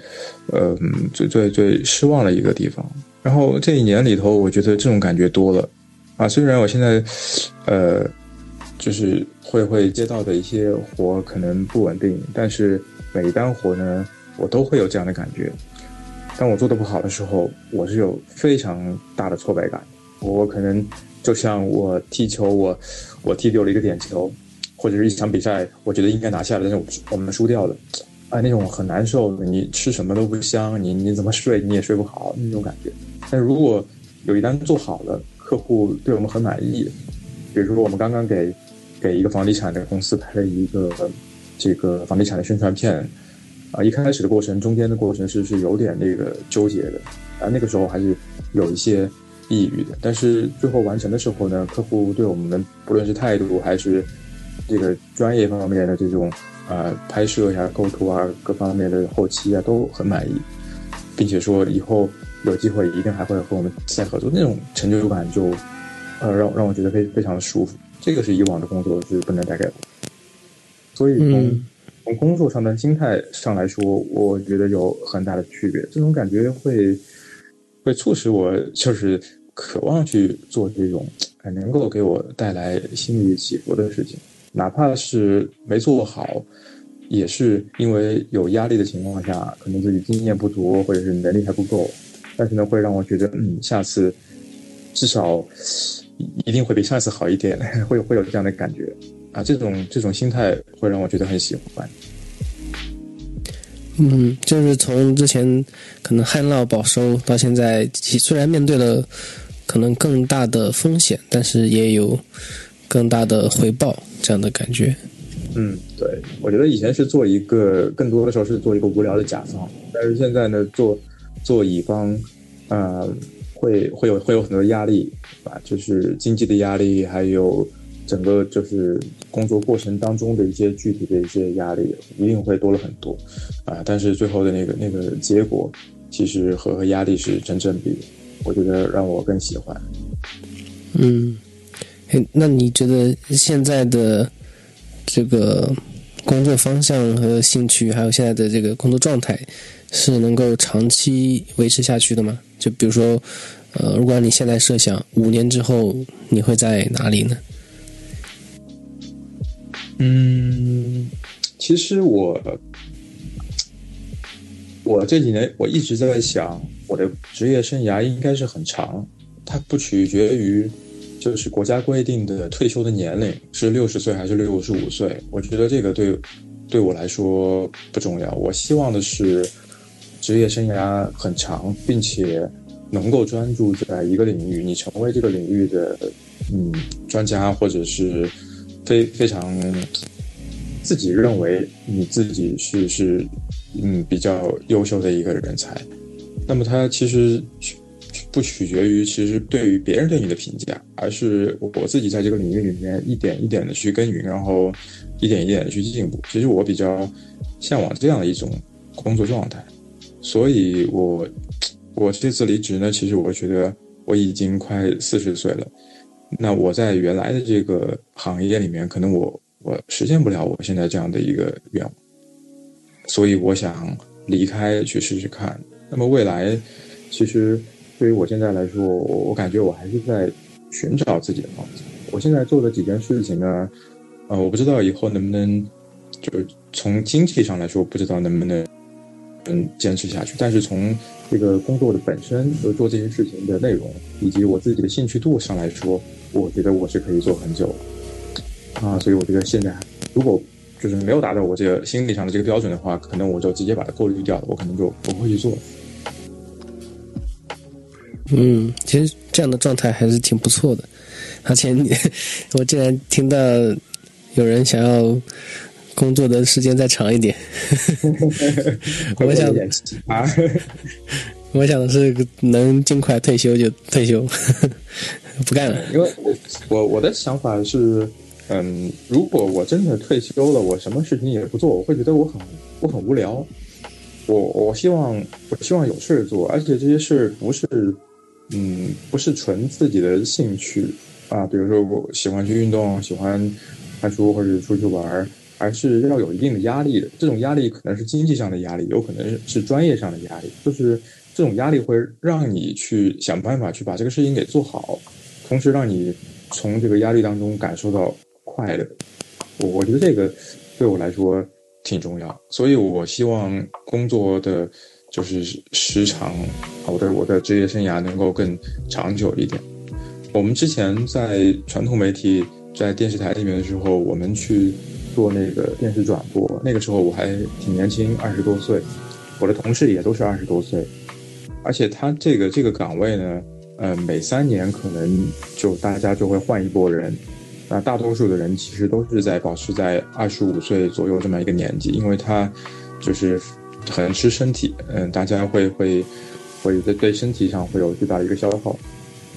呃，最最最失望的一个地方。然后这一年里头，我觉得这种感觉多了啊。虽然我现在，呃，就是会会接到的一些活可能不稳定，但是每一单活呢，我都会有这样的感觉。当我做的不好的时候，我是有非常大的挫败感。我可能。就像我踢球，我我踢丢了一个点球，或者是一场比赛，我觉得应该拿下了，但是我我们输掉了，啊，那种很难受，你吃什么都不香，你你怎么睡你也睡不好那种感觉。但如果有一单做好了，客户对我们很满意，比如说我们刚刚给给一个房地产的公司拍了一个这个房地产的宣传片，啊，一开始的过程，中间的过程是是有点那个纠结的，啊，那个时候还是有一些。抑郁的，但是最后完成的时候呢，客户对我们不论是态度还是这个专业方面的这种啊拍摄呀、构图啊各方面的后期啊都很满意，并且说以后有机会一定还会和我们再合作，那种成就感就呃让让我觉得非非常的舒服。这个是以往的工作是不能带给我，所以从从工作上的心态上来说，我觉得有很大的区别。这种感觉会会促使我就是。渴望去做这种，能够给我带来心理起伏的事情，哪怕是没做好，也是因为有压力的情况下，可能自己经验不足或者是能力还不够，但是呢，会让我觉得，嗯，下次至少一定会比上次好一点，会 会有这样的感觉啊，这种这种心态会让我觉得很喜欢。嗯，就是从之前可能旱涝保收到现在，虽然面对了。可能更大的风险，但是也有更大的回报，这样的感觉。嗯，对，我觉得以前是做一个，更多的时候是做一个无聊的甲方，但是现在呢，做做乙方，呃，会会有会有很多压力，啊，就是经济的压力，还有整个就是工作过程当中的一些具体的一些压力，一定会多了很多，啊，但是最后的那个那个结果，其实和和压力是成正比。我觉得让我更喜欢。嗯，那你觉得现在的这个工作方向和兴趣，还有现在的这个工作状态，是能够长期维持下去的吗？就比如说，呃，如果你现在设想五年之后你会在哪里呢？嗯，其实我。我这几年我一直在想，我的职业生涯应该是很长，它不取决于就是国家规定的退休的年龄是六十岁还是六十五岁。我觉得这个对对我来说不重要。我希望的是职业生涯很长，并且能够专注在一个领域，你成为这个领域的嗯专家，或者是非非常自己认为你自己是是。嗯，比较优秀的一个人才，那么他其实不取决于其实对于别人对你的评价，而是我自己在这个领域里面一点一点的去耕耘，然后一点一点的去进步。其实我比较向往这样的一种工作状态，所以我我这次离职呢，其实我觉得我已经快四十岁了，那我在原来的这个行业里面，可能我我实现不了我现在这样的一个愿望，所以我想离开去试试看。那么未来，其实。对于我现在来说，我我感觉我还是在寻找自己的方向。我现在做的几件事情呢，呃，我不知道以后能不能，就是从经济上来说，不知道能不能嗯坚持下去。但是从这个工作的本身和做这些事情的内容，以及我自己的兴趣度上来说，我觉得我是可以做很久啊。所以我觉得现在如果就是没有达到我这个心理上的这个标准的话，可能我就直接把它过滤掉了，我可能就不会去做。嗯，其实这样的状态还是挺不错的，而且你，我竟然听到有人想要工作的时间再长一点，我想啊，我想的是能尽快退休就退休，不干了。因为我我的想法是，嗯，如果我真的退休了，我什么事情也不做，我会觉得我很我很无聊。我我希望我希望有事做，而且这些事不是。嗯，不是纯自己的兴趣啊，比如说我喜欢去运动，喜欢看书或者出去玩，而是要有一定的压力的。这种压力可能是经济上的压力，有可能是专业上的压力。就是这种压力会让你去想办法去把这个事情给做好，同时让你从这个压力当中感受到快乐。我我觉得这个对我来说挺重要，所以我希望工作的。就是时长，我的我的职业生涯能够更长久一点。我们之前在传统媒体，在电视台里面的时候，我们去做那个电视转播，那个时候我还挺年轻，二十多岁，我的同事也都是二十多岁，而且他这个这个岗位呢，呃，每三年可能就大家就会换一波人，那大多数的人其实都是在保持在二十五岁左右这么一个年纪，因为他就是。很吃身体，嗯，大家会会会在对身体上会有巨大的一个消耗。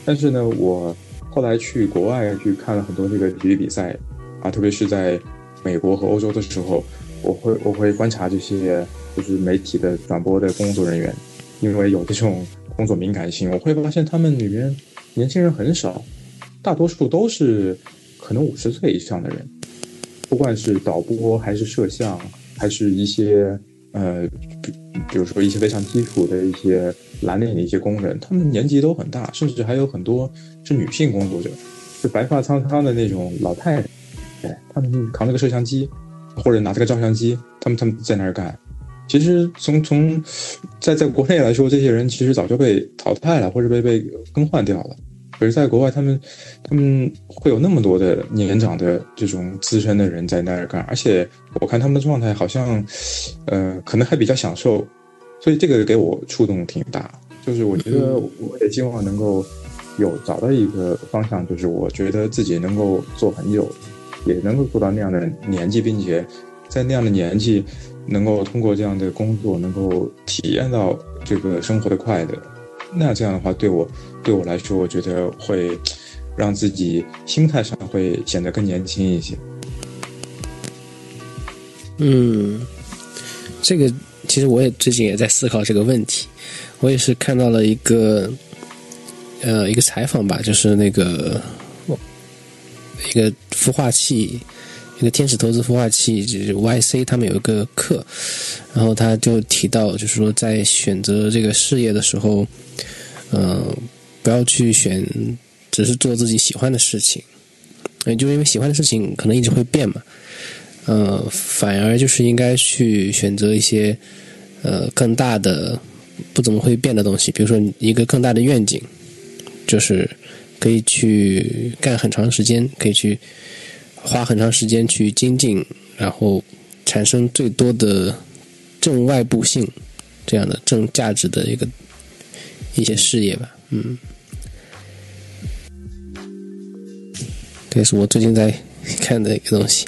但是呢，我后来去国外去看了很多这个体育比赛，啊，特别是在美国和欧洲的时候，我会我会观察这些就是媒体的转播的工作人员，因为有这种工作敏感性，我会发现他们里面年轻人很少，大多数都是可能五十岁以上的人，不管是导播还是摄像，还是一些。呃，比比如说一些非常基础的一些蓝领的一些工人，他们年纪都很大，甚至还有很多是女性工作者，是白发苍苍的那种老太太，哎，他们扛着个摄像机，或者拿着个照相机，他们他们在那儿干。其实从从在在国内来说，这些人其实早就被淘汰了，或者被被更换掉了。可是，在国外，他们他们会有那么多的年长的这种资深的人在那儿干，而且我看他们的状态好像，呃，可能还比较享受，所以这个给我触动挺大。就是我觉得，我也希望能够有找到一个方向，就是我觉得自己能够做很久，也能够做到那样的年纪，并且在那样的年纪，能够通过这样的工作，能够体验到这个生活的快乐。那这样的话，对我对我来说，我觉得会让自己心态上会显得更年轻一些。嗯，这个其实我也最近也在思考这个问题。我也是看到了一个呃一个采访吧，就是那个一个孵化器，一个天使投资孵化器，就是 YC，他们有一个课，然后他就提到，就是说在选择这个事业的时候。嗯，不要去选，只是做自己喜欢的事情，也就因为喜欢的事情可能一直会变嘛。呃，反而就是应该去选择一些呃更大的、不怎么会变的东西，比如说一个更大的愿景，就是可以去干很长时间，可以去花很长时间去精进，然后产生最多的正外部性这样的正价值的一个。一些事业吧，嗯，这是我最近在看的一个东西。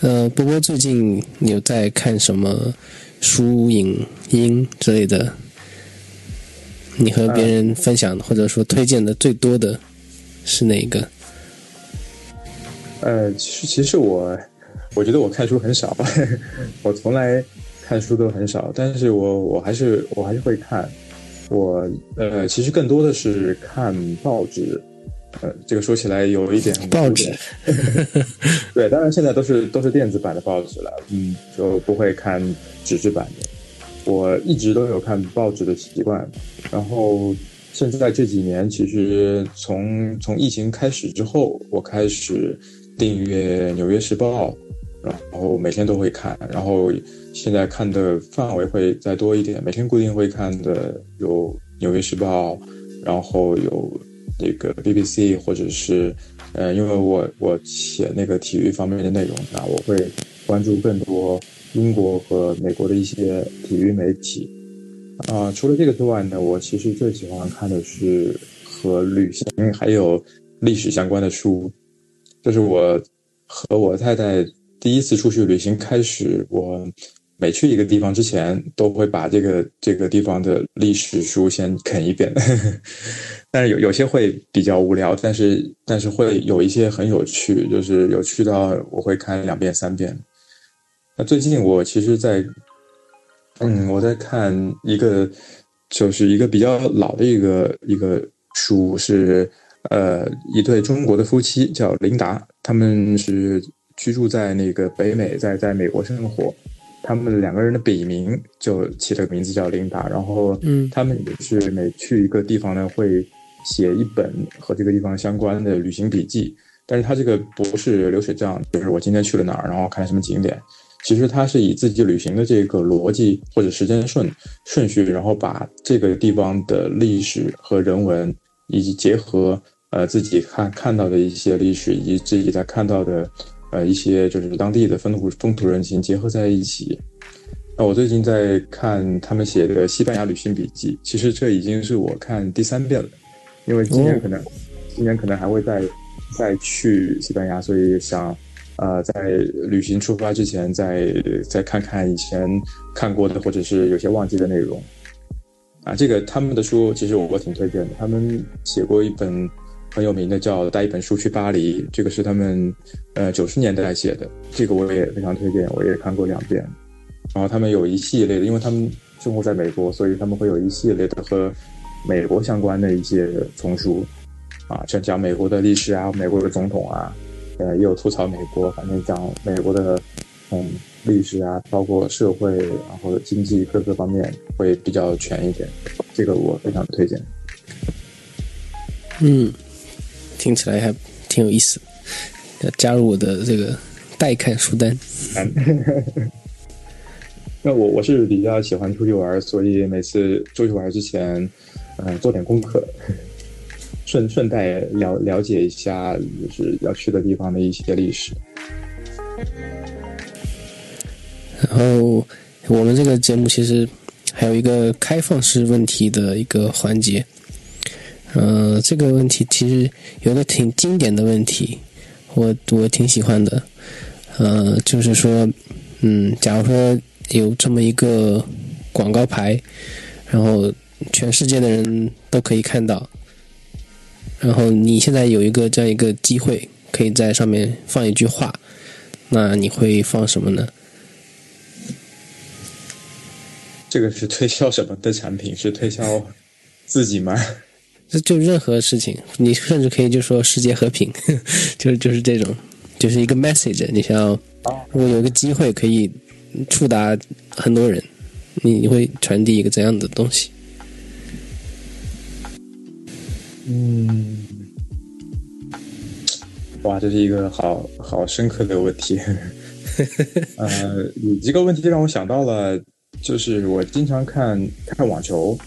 呃，波波最近有在看什么书、影音之类的你和别人分享或者说推荐的最多的是哪一个？呃，其实其实我我觉得我看书很少，我从来看书都很少，但是我我还是我还是会看。我呃，其实更多的是看报纸。呃，这个说起来有一点报纸，对，当然现在都是都是电子版的报纸了，嗯，就不会看纸质版的。我一直都有看报纸的习惯，然后现在这几年，其实从从疫情开始之后，我开始订阅《纽约时报》，然后每天都会看，然后现在看的范围会再多一点，每天固定会看的有《纽约时报》，然后有。那个 BBC 或者是，呃，因为我我写那个体育方面的内容啊，我会关注更多英国和美国的一些体育媒体。啊，除了这个之外呢，我其实最喜欢看的是和旅行还有历史相关的书。这是我和我太太第一次出去旅行开始，我每去一个地方之前，都会把这个这个地方的历史书先啃一遍。但是有有些会比较无聊，但是但是会有一些很有趣，就是有趣到我会看两遍三遍。那最近我其实，在嗯，我在看一个，就是一个比较老的一个一个书，是呃一对中国的夫妻叫琳达，他们是居住在那个北美，在在美国生活。他们两个人的笔名就起了个名字叫琳达，然后嗯，他们也是每去一个地方呢会。写一本和这个地方相关的旅行笔记，但是他这个不是流水账，就是我今天去了哪儿，然后看什么景点。其实他是以自己旅行的这个逻辑或者时间顺顺序，然后把这个地方的历史和人文，以及结合呃自己看看到的一些历史，以及自己在看到的呃一些就是当地的风土风土人情结合在一起。那我最近在看他们写的西班牙旅行笔记，其实这已经是我看第三遍了。因为今年可能，今年可能还会再再去西班牙，所以想，呃，在旅行出发之前，再再看看以前看过的或者是有些忘记的内容。啊，这个他们的书其实我我挺推荐的。他们写过一本很有名的叫《带一本书去巴黎》，这个是他们呃九十年代写的，这个我也非常推荐，我也看过两遍。然后他们有一系列的，因为他们生活在美国，所以他们会有一系列的和。美国相关的一些丛书，啊，像讲美国的历史啊，美国的总统啊，呃，也有吐槽美国，反正讲美国的，嗯，历史啊，包括社会，然后经济各个方面会比较全一点，这个我非常推荐。嗯，听起来还挺有意思，要加入我的这个待看书单。那我我是比较喜欢出去玩，所以每次出去玩之前。嗯，做点功课，顺顺带了了解一下，就是要去的地方的一些历史。然后我们这个节目其实还有一个开放式问题的一个环节。嗯，这个问题其实有个挺经典的问题，我我挺喜欢的。呃，就是说，嗯，假如说有这么一个广告牌，然后。全世界的人都可以看到，然后你现在有一个这样一个机会，可以在上面放一句话，那你会放什么呢？这个是推销什么的产品？是推销自己吗？这就任何事情，你甚至可以就说世界和平，就是就是这种，就是一个 message。你想要，如果有一个机会可以触达很多人，你你会传递一个怎样的东西？嗯，哇，这是一个好好深刻的问题。呃，你这个问题让我想到了，就是我经常看看网球，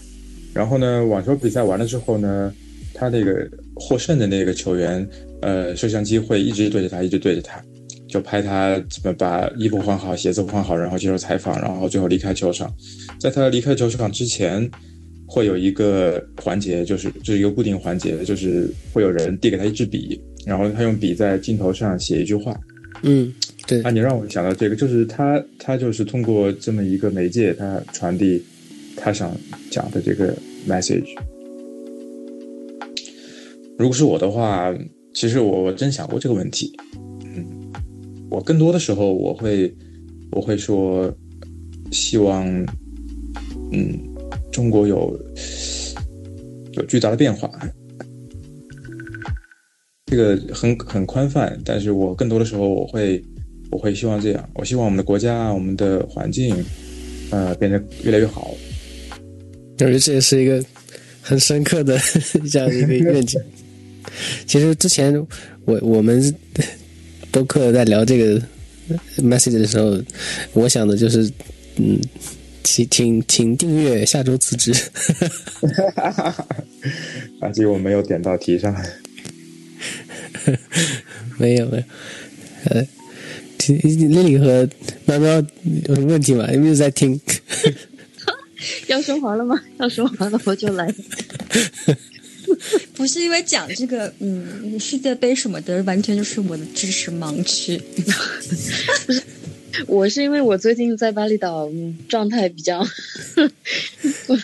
然后呢，网球比赛完了之后呢，他那个获胜的那个球员，呃，摄像机会一直对着他，一直对着他，就拍他怎么把衣服换好、鞋子换好，然后接受采访，然后最后离开球场。在他离开球场之前。会有一个环节，就是这是一个固定环节，就是会有人递给他一支笔，然后他用笔在镜头上写一句话。嗯，对。啊，你让我想到这个，就是他他就是通过这么一个媒介，他传递他想讲的这个 message。如果是我的话，其实我我真想过这个问题。嗯，我更多的时候我会我会说，希望嗯中国有有巨大的变化。这个很很宽泛，但是我更多的时候我会我会希望这样，我希望我们的国家我们的环境呃变得越来越好。我觉得这也是一个很深刻的 这样的一个愿景。其实之前我我们播客在聊这个 message 的时候，我想的就是嗯，请请请订阅，下周辞职。啊，结果没有点到题上。没有没有，呃，丽丽和喵喵有什么问题吗？有没有在听？要说完了吗？要说完了我就来。不是因为讲这个，嗯，世界杯什么的，完全就是我的知识盲区。不是，我是因为我最近在巴厘岛状态比较，我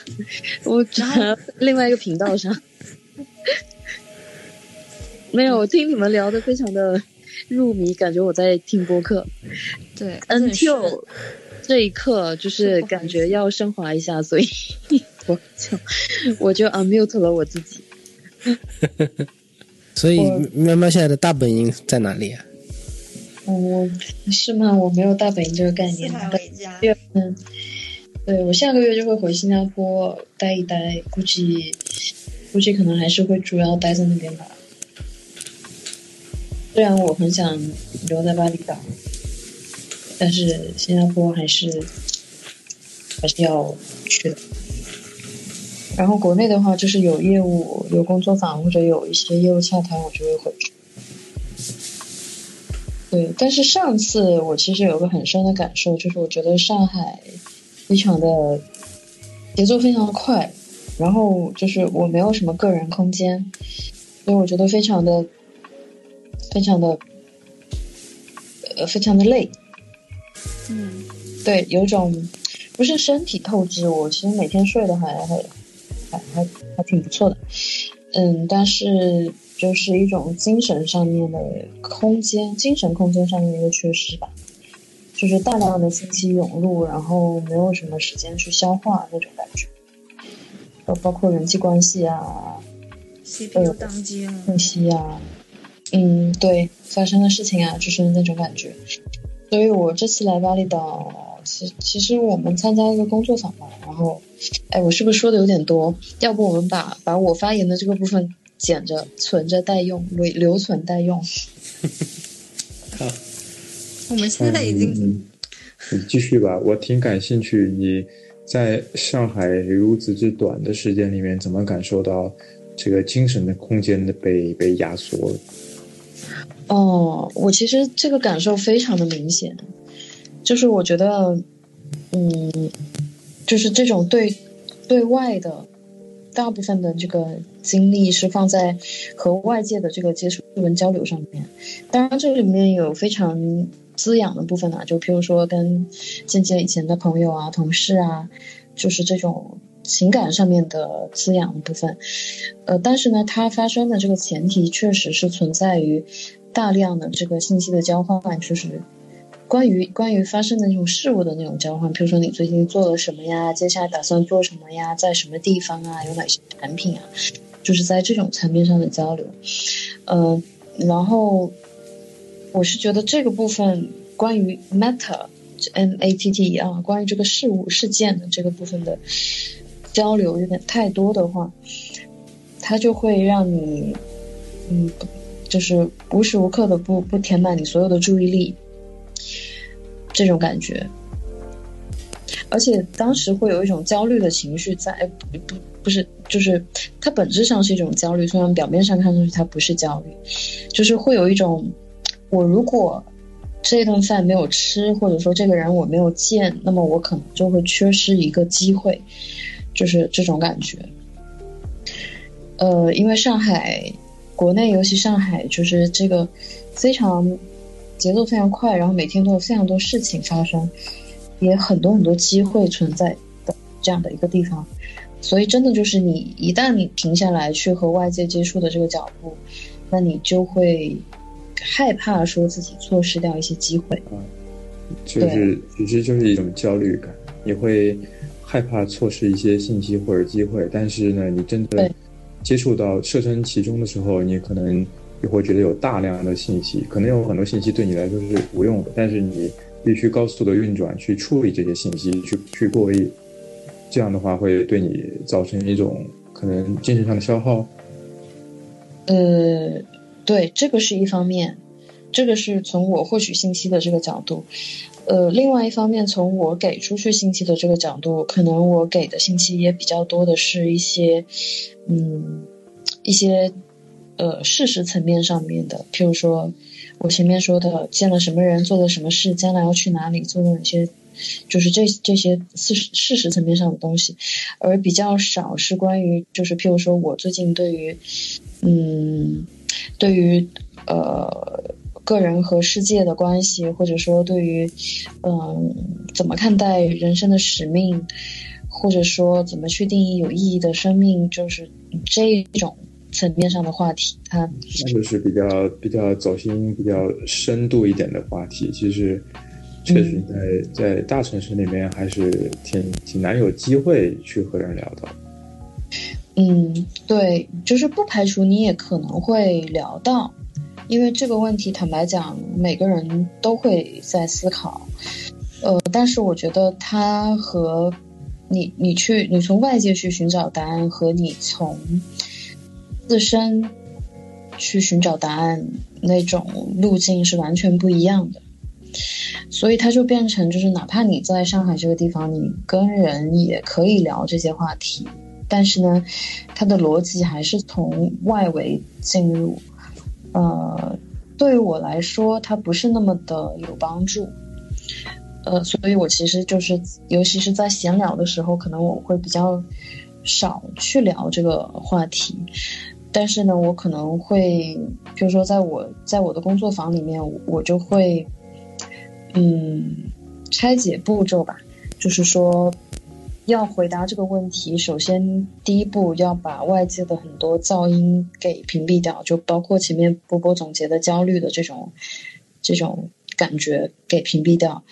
我转另外一个频道上。没有，我听你们聊的非常的入迷，感觉我在听播客。对，until 这一刻就是感觉要升华一下，所以 我就我就 unmute 了我自己。所以喵喵现在的大本营在哪里啊？我是吗？我没有大本营这个概念。嗯，对我下个月就会回新加坡待一待，估计估计可能还是会主要待在那边吧。虽然我很想留在巴厘岛，但是新加坡还是还是要去的。然后国内的话，就是有业务、有工作坊或者有一些业务洽谈，我就会回去。对，但是上次我其实有个很深的感受，就是我觉得上海非常的节奏非常的快，然后就是我没有什么个人空间，所以我觉得非常的。非常的，呃，非常的累。嗯，对，有种不是身体透支，我其实每天睡的还还还还还挺不错的。嗯，但是就是一种精神上面的空间，精神空间上面的一个缺失吧。就是大量的信息涌入，然后没有什么时间去消化那种感觉。呃，包括人际关系啊，CPU 宕机啊，信息啊。嗯，对，发生的事情啊，就是那种感觉。所以我这次来巴厘岛，其其实我们参加一个工作坊嘛，然后，哎，我是不是说的有点多？要不我们把把我发言的这个部分剪着存着待用，留留存待用。好，我们现在已经，你继续吧，我挺感兴趣，你在上海如此之短的时间里面，怎么感受到这个精神的空间的被被压缩？哦，我其实这个感受非常的明显，就是我觉得，嗯，就是这种对对外的大部分的这个精力是放在和外界的这个接触跟交流上面。当然，这里面有非常滋养的部分啊，就譬如说跟间接以前的朋友啊、同事啊，就是这种情感上面的滋养的部分。呃，但是呢，它发生的这个前提确实是存在于。大量的这个信息的交换，就是关于关于发生的那种事物的那种交换。比如说你最近做了什么呀？接下来打算做什么呀？在什么地方啊？有哪些产品啊？就是在这种层面上的交流。嗯，然后我是觉得这个部分关于 matter，m a t t 啊，关于这个事物事件的这个部分的交流有点太多的话，它就会让你嗯。就是无时无刻的不不填满你所有的注意力，这种感觉，而且当时会有一种焦虑的情绪在，不不不是，就是它本质上是一种焦虑，虽然表面上看上去它不是焦虑，就是会有一种，我如果这顿饭没有吃，或者说这个人我没有见，那么我可能就会缺失一个机会，就是这种感觉。呃，因为上海。国内尤其上海，就是这个非常节奏非常快，然后每天都有非常多事情发生，也很多很多机会存在的这样的一个地方。所以真的就是你一旦你停下来去和外界接触的这个脚步，那你就会害怕说自己错失掉一些机会。就是其实就是一种焦虑感，你会害怕错失一些信息或者机会，但是呢，你真的接触到设身其中的时候，你可能也会觉得有大量的信息，可能有很多信息对你来说是无用的，但是你必须高速的运转去处理这些信息，去去过滤，这样的话会对你造成一种可能精神上的消耗。呃，对，这个是一方面。这个是从我获取信息的这个角度，呃，另外一方面，从我给出去信息的这个角度，可能我给的信息也比较多的是一些，嗯，一些呃事实层面上面的，譬如说我前面说的见了什么人，做了什么事，将来要去哪里，做了哪些，就是这这些事实事实层面上的东西，而比较少是关于就是譬如说我最近对于，嗯，对于呃。个人和世界的关系，或者说对于，嗯，怎么看待人生的使命，或者说怎么去定义有意义的生命，就是这种层面上的话题，它那就是比较比较走心、比较深度一点的话题。其实，确实在在大城市里面还是挺挺难有机会去和人聊到。嗯，对，就是不排除你也可能会聊到。因为这个问题，坦白讲，每个人都会在思考，呃，但是我觉得它和你你去你从外界去寻找答案，和你从自身去寻找答案那种路径是完全不一样的，所以它就变成就是，哪怕你在上海这个地方，你跟人也可以聊这些话题，但是呢，它的逻辑还是从外围进入。呃，对于我来说，它不是那么的有帮助。呃，所以我其实就是，尤其是在闲聊的时候，可能我会比较少去聊这个话题。但是呢，我可能会，比如说，在我在我的工作坊里面，我就会，嗯，拆解步骤吧，就是说。要回答这个问题，首先第一步要把外界的很多噪音给屏蔽掉，就包括前面波波总结的焦虑的这种这种感觉给屏蔽掉，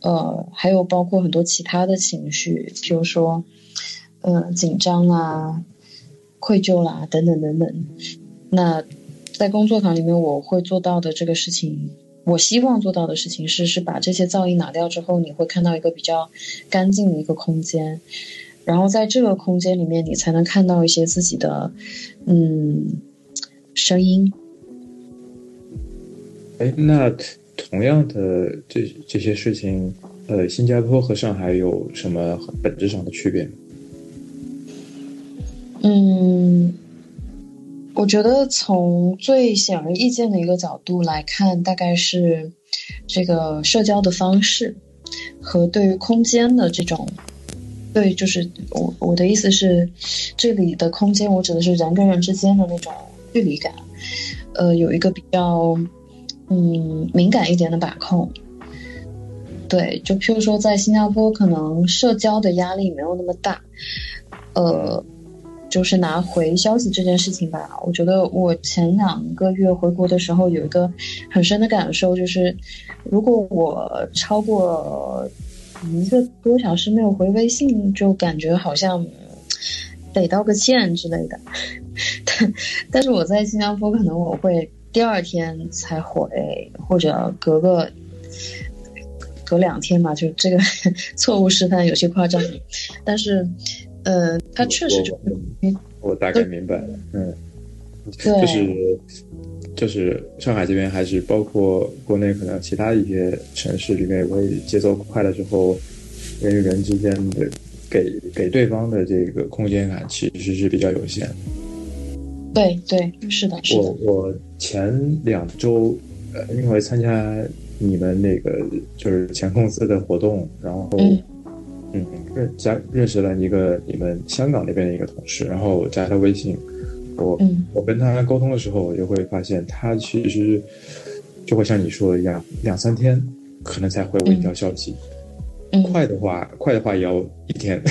呃，还有包括很多其他的情绪，比如说，呃，紧张啊、愧疚啦等等等等。那在工作坊里面，我会做到的这个事情。我希望做到的事情是，是把这些噪音拿掉之后，你会看到一个比较干净的一个空间，然后在这个空间里面，你才能看到一些自己的，嗯，声音。哎，那同样的这这些事情，呃，新加坡和上海有什么本质上的区别？嗯。我觉得从最显而易见的一个角度来看，大概是这个社交的方式和对于空间的这种，对，就是我我的意思是，这里的空间，我指的是人跟人之间的那种距离感，呃，有一个比较嗯敏感一点的把控。对，就譬如说在新加坡，可能社交的压力没有那么大，呃。就是拿回消息这件事情吧，我觉得我前两个月回国的时候有一个很深的感受，就是如果我超过一个多小时没有回微信，就感觉好像得道个歉之类的。但但是我在新加坡，可能我会第二天才回，或者隔个隔两天吧，就这个 错误示范有些夸张，但是。呃，他确实就，我大概明白了，嗯，就是就是上海这边还是包括国内可能其他一些城市里面，会节奏快了之后，人与人之间的给给对方的这个空间感其实是比较有限。对对，是的，是的。我我前两周呃，因为参加你们那个就是前公司的活动，然后。嗯，认加认识了一个你们香港那边的一个同事，然后加他微信。我我跟他沟通的时候，我就会发现他其实就会像你说的一样，两三天可能才回我一条消息。嗯，快的话，快的话也要一天。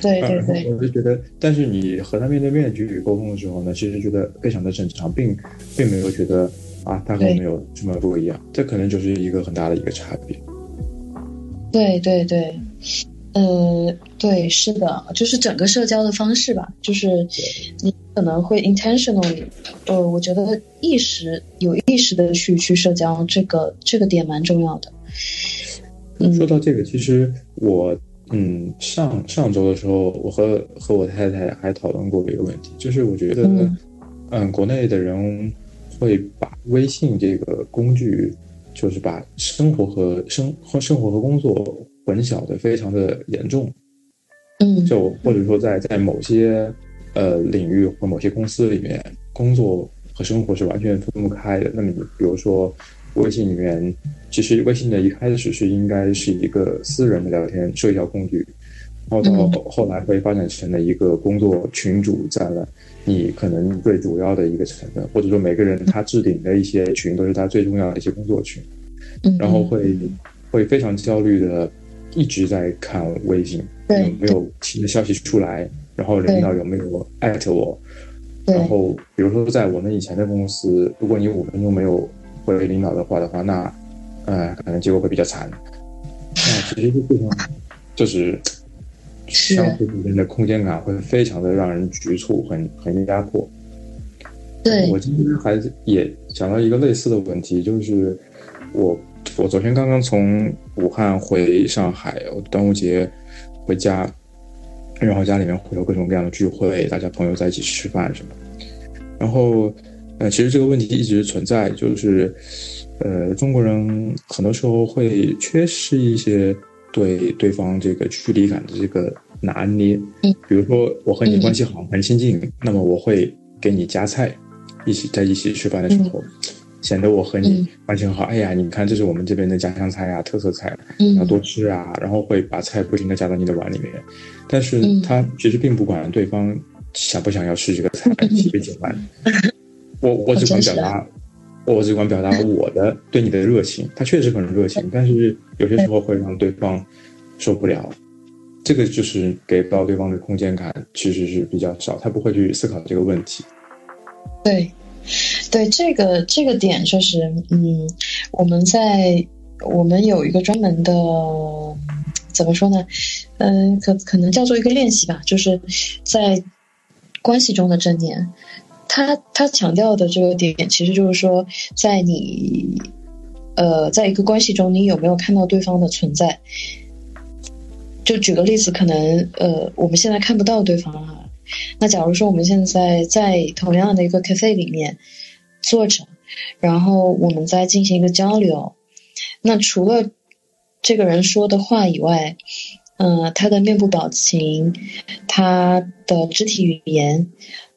对 对对，我就觉得，但是你和他面对面去沟通的时候呢，其实觉得非常的正常，并并没有觉得啊，他和我们有什么不一样。这可能就是一个很大的一个差别。对对对，呃，对，是的，就是整个社交的方式吧，就是你可能会 intentionally，呃，我觉得意识有意识的去去社交，这个这个点蛮重要的。嗯。说到这个，其实我嗯上上周的时候，我和和我太太还讨论过一个问题，就是我觉得嗯。嗯国内的人会把微信这个工具，就是把生活和生和生活和工作混淆的非常的严重。嗯就或者说在在某些呃领域或某些公司里面，工作和生活是完全分不开的。那么你比如说微信里面，其实微信的一开始是应该是一个私人的聊天社交工具，然后到嗯后来会发展成了一个工作群主占了你可能最主要的一个成分，或者说每个人他置顶的一些群都是他最重要的一些工作群。嗯，然后会会非常焦虑的一直在看微信对有没有新的消息出来，然后领导有没有艾特我，然后比如说在我们以前的公司，如果你五分钟没有回领导的话的话，那呃可能结果会比较惨。那其实是非常就是是。相互之间的空间感会非常的让人局促，很很压迫。对。我今天还也想到一个类似的问题，就是我我昨天刚刚从武汉回上海，我端午节回家，然后家里面会有各种各样的聚会，大家朋友在一起吃饭什么。然后，呃，其实这个问题一直存在，就是，呃，中国人很多时候会缺失一些对对方这个距离感的这个拿捏。嗯，比如说我和你关系好，很亲近，那么我会给你夹菜，一起在一起吃饭的时候，显得我和你嗯关系很好。哎呀，你看这是我们这边的家乡菜啊，特色菜，嗯要多吃啊，然后会把菜不停的加到你的碗里面，但是嗯他其实并不管对方想不想要吃这个菜，喜不喜欢。我我只管表达，我只管表达我的对你的热情，他确实很热情，但是有些时候会让对方受不了。这个就是给到对方的空间感其实是比较少，他不会去思考这个问题。对，对，这个这个点就是，嗯，我们在我们有一个专门的，怎么说呢？嗯、可可能叫做一个练习吧，就是在关系中的正念。他他强调的这个点，其实就是说，在你呃，在一个关系中，你有没有看到对方的存在？就举个例子，可能呃，我们现在看不到对方啊，那假如说我们现在在同样的一个 cafe 里面坐着，然后我们在进行一个交流，那除了这个人说的话以外，嗯、他的面部表情，他的肢体语言，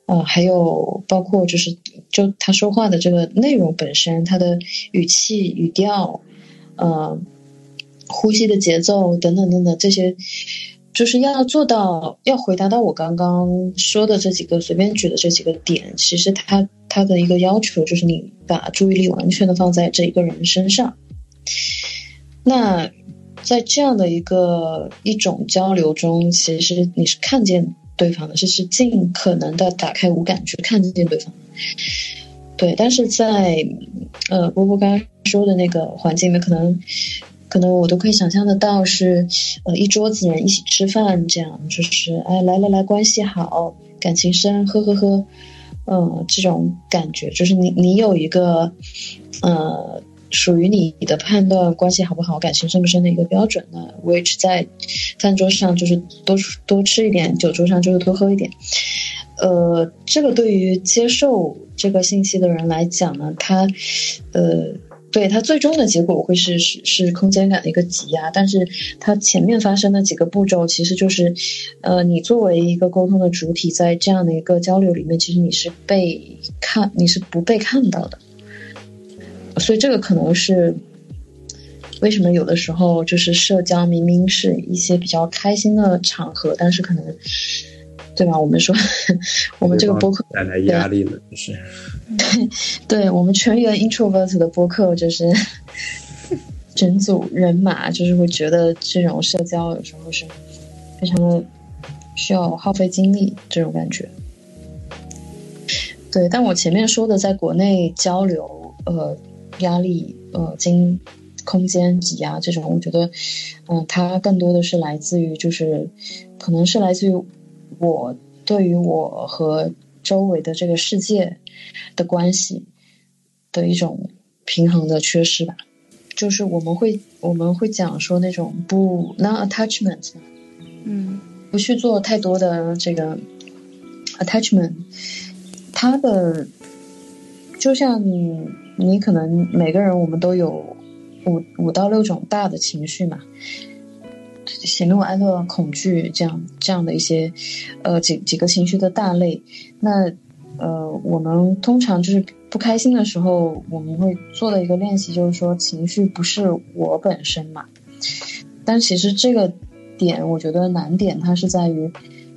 呃，还有包括就是就他说话的这个内容本身，他的语气、语调，呃，呼吸的节奏等等等等这些，就是要做到，要回答到我刚刚说的这几个随便举的这几个点。其实他他的一个要求就是你把注意力完全的放在这一个人身上。那在这样的一个一种交流中，其实你是看见对方的，就是尽可能的打开五感去看见对方。对，但是在呃波波刚刚说的那个环境里面，可能可能我都可以想象得到是呃一桌子人一起吃饭，这样就是哎来来来，关系好，感情深，呵呵呵，呃这种感觉，就是你你有一个呃属于你的判断关系好不好、感情深不深的一个标准呢，which 在饭桌上就是多多吃一点，酒桌上就是多喝一点。呃，这个对于接受这个信息的人来讲呢，他，呃，对它最终的结果会是是是空间感的一个挤压，但是它前面发生的几个步骤，其实就是，呃，你作为一个沟通的主体，在这样的一个交流里面，其实你是被看，你是不被看到的，所以这个可能是。为什么有的时候就是社交明明是一些比较开心的场合，但是可能，对吧？我们说，我们这个播客带来压力了，就是对对我们全员 introvert 的播客，就是 整组人马，就是会觉得这种社交有时候是非常的需要耗费精力这种感觉。对，但我前面说的在国内交流，呃，压力，呃，经空间挤压这种，我觉得，嗯，它更多的是来自于，就是可能是来自于我对于我和周围的这个世界的关系的一种平衡的缺失吧。就是我们会我们会讲说那种不 non attachment，嗯。不去做太多的这个 attachment，它的就像你你可能每个人我们都有五五到六种大的情绪嘛，喜怒哀乐恐惧这样这样的一些呃几几个情绪的大类，那呃我们通常就是不开心的时候，我们会做的一个练习就是说情绪不是我本身嘛，但其实这个点我觉得难点它是在于。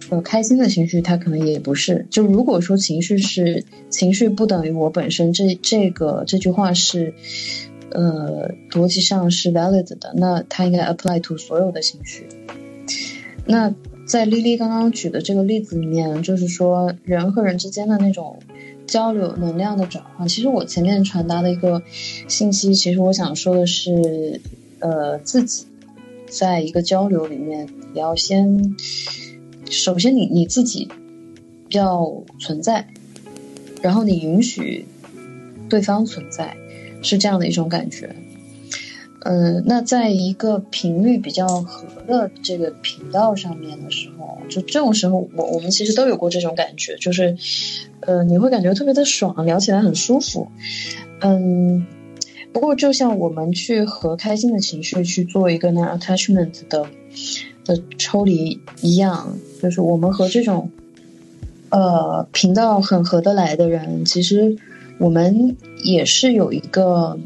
呃，开心的情绪它可能也不是。就如果说情绪是情绪不等于我本身，这这个这句话是，呃，逻辑上是 valid 的，那它应该 apply to 所有的情绪。那在丽丽刚刚举的这个例子里面，就是说人和人之间的那种交流能量的转换，其实我前面传达的一个信息，其实我想说的是，呃，自己在一个交流里面，也要先。首先，你你自己要存在，然后你允许对方存在，是这样的一种感觉。嗯，那在一个频率比较合的这个频道上面的时候，就这种时候，我我们其实都有过这种感觉，就是，呃，你会感觉特别的爽，聊起来很舒服。嗯，不过就像我们去和开心的情绪去做一个那 attachment 的。的抽离一样，就是我们和这种，呃，频道很合得来的人，其实我们也是有一个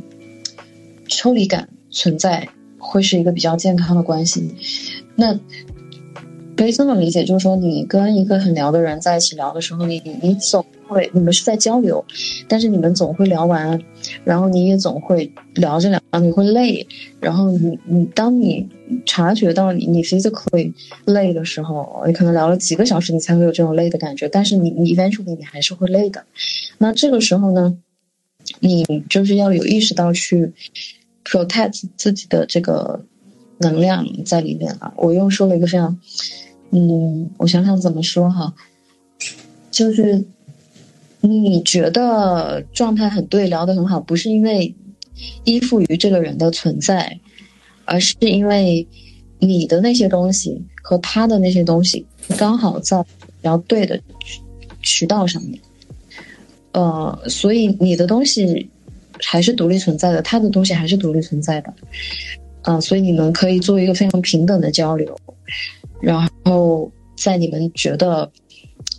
抽离感存在，会是一个比较健康的关系。那可以这么理解，就是说，你跟一个很聊的人在一起聊的时候，你你总会，你们是在交流，但是你们总会聊完，然后你也总会聊着聊，啊你会累，然后你你当你察觉到你你 physically 累的时候，你可能聊了几个小时，你才会有这种累的感觉，但是你你 eventually 你还是会累的。那这个时候呢，你就是要有意识到去 protect 自己的这个能量在里面了。我又说了一个非常。嗯，我想想怎么说哈，就是你觉得状态很对，聊得很好，不是因为依附于这个人的存在，而是因为你的那些东西和他的那些东西刚好在比较对的渠道上面，呃，所以你的东西还是独立存在的，他的东西还是独立存在的，嗯，所以你们可以做一个非常平等的交流。然后在你们觉得，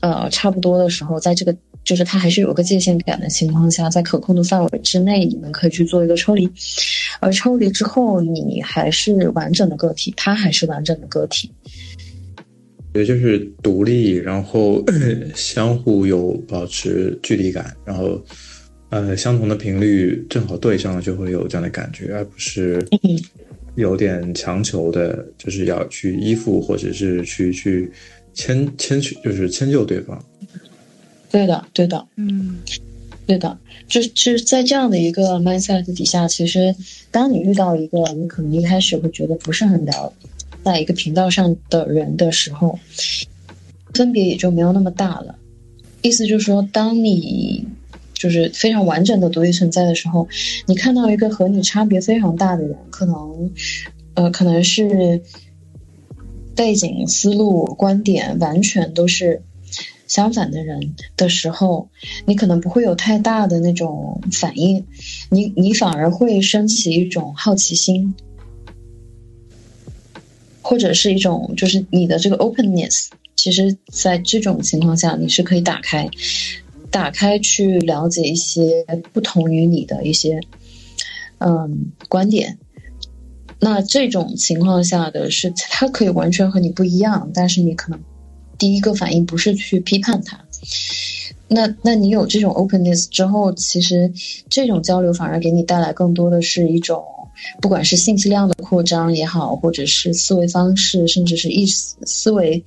呃，差不多的时候，在这个就是它还是有个界限感的情况下，在可控的范围之内，你们可以去做一个抽离。而抽离之后，你还是完整的个体，它还是完整的个体。也就是独立，然后 相互有保持距离感，然后呃，相同的频率正好对上了，就会有这样的感觉，而不是。有点强求的，就是要去依附，或者是去去迁迁去，就是迁就对方。对的，对的，嗯，对的，就是就是在这样的一个 mindset 底下，其实当你遇到一个你可能一开始会觉得不是很聊，在一个频道上的人的时候，分别也就没有那么大了。意思就是说，当你。就是非常完整的独立存在的时候，你看到一个和你差别非常大的人，可能，呃，可能是背景、思路、观点完全都是相反的人的时候，你可能不会有太大的那种反应，你你反而会升起一种好奇心，或者是一种就是你的这个 openness，其实在这种情况下，你是可以打开。打开去了解一些不同于你的一些嗯观点，那这种情况下的是，他可以完全和你不一样，但是你可能第一个反应不是去批判他，那那你有这种 openness 之后，其实这种交流反而给你带来更多的是一种，不管是信息量的扩张也好，或者是思维方式，甚至是意识思维，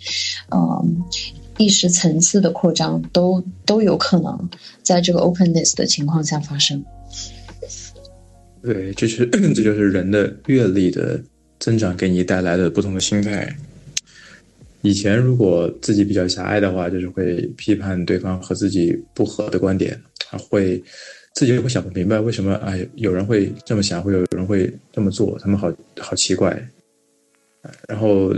嗯，意识层次的扩张，都都有可能在这个 openness 的情况下发生。对，这是这就是人的阅历的增长给你带来的不同的心态。以前如果自己比较狭隘的话，就是会批判对方和自己不合的观点，会自己会想不明白为什么哎有人会这么想，会有人会这么做，他们好好奇怪。然后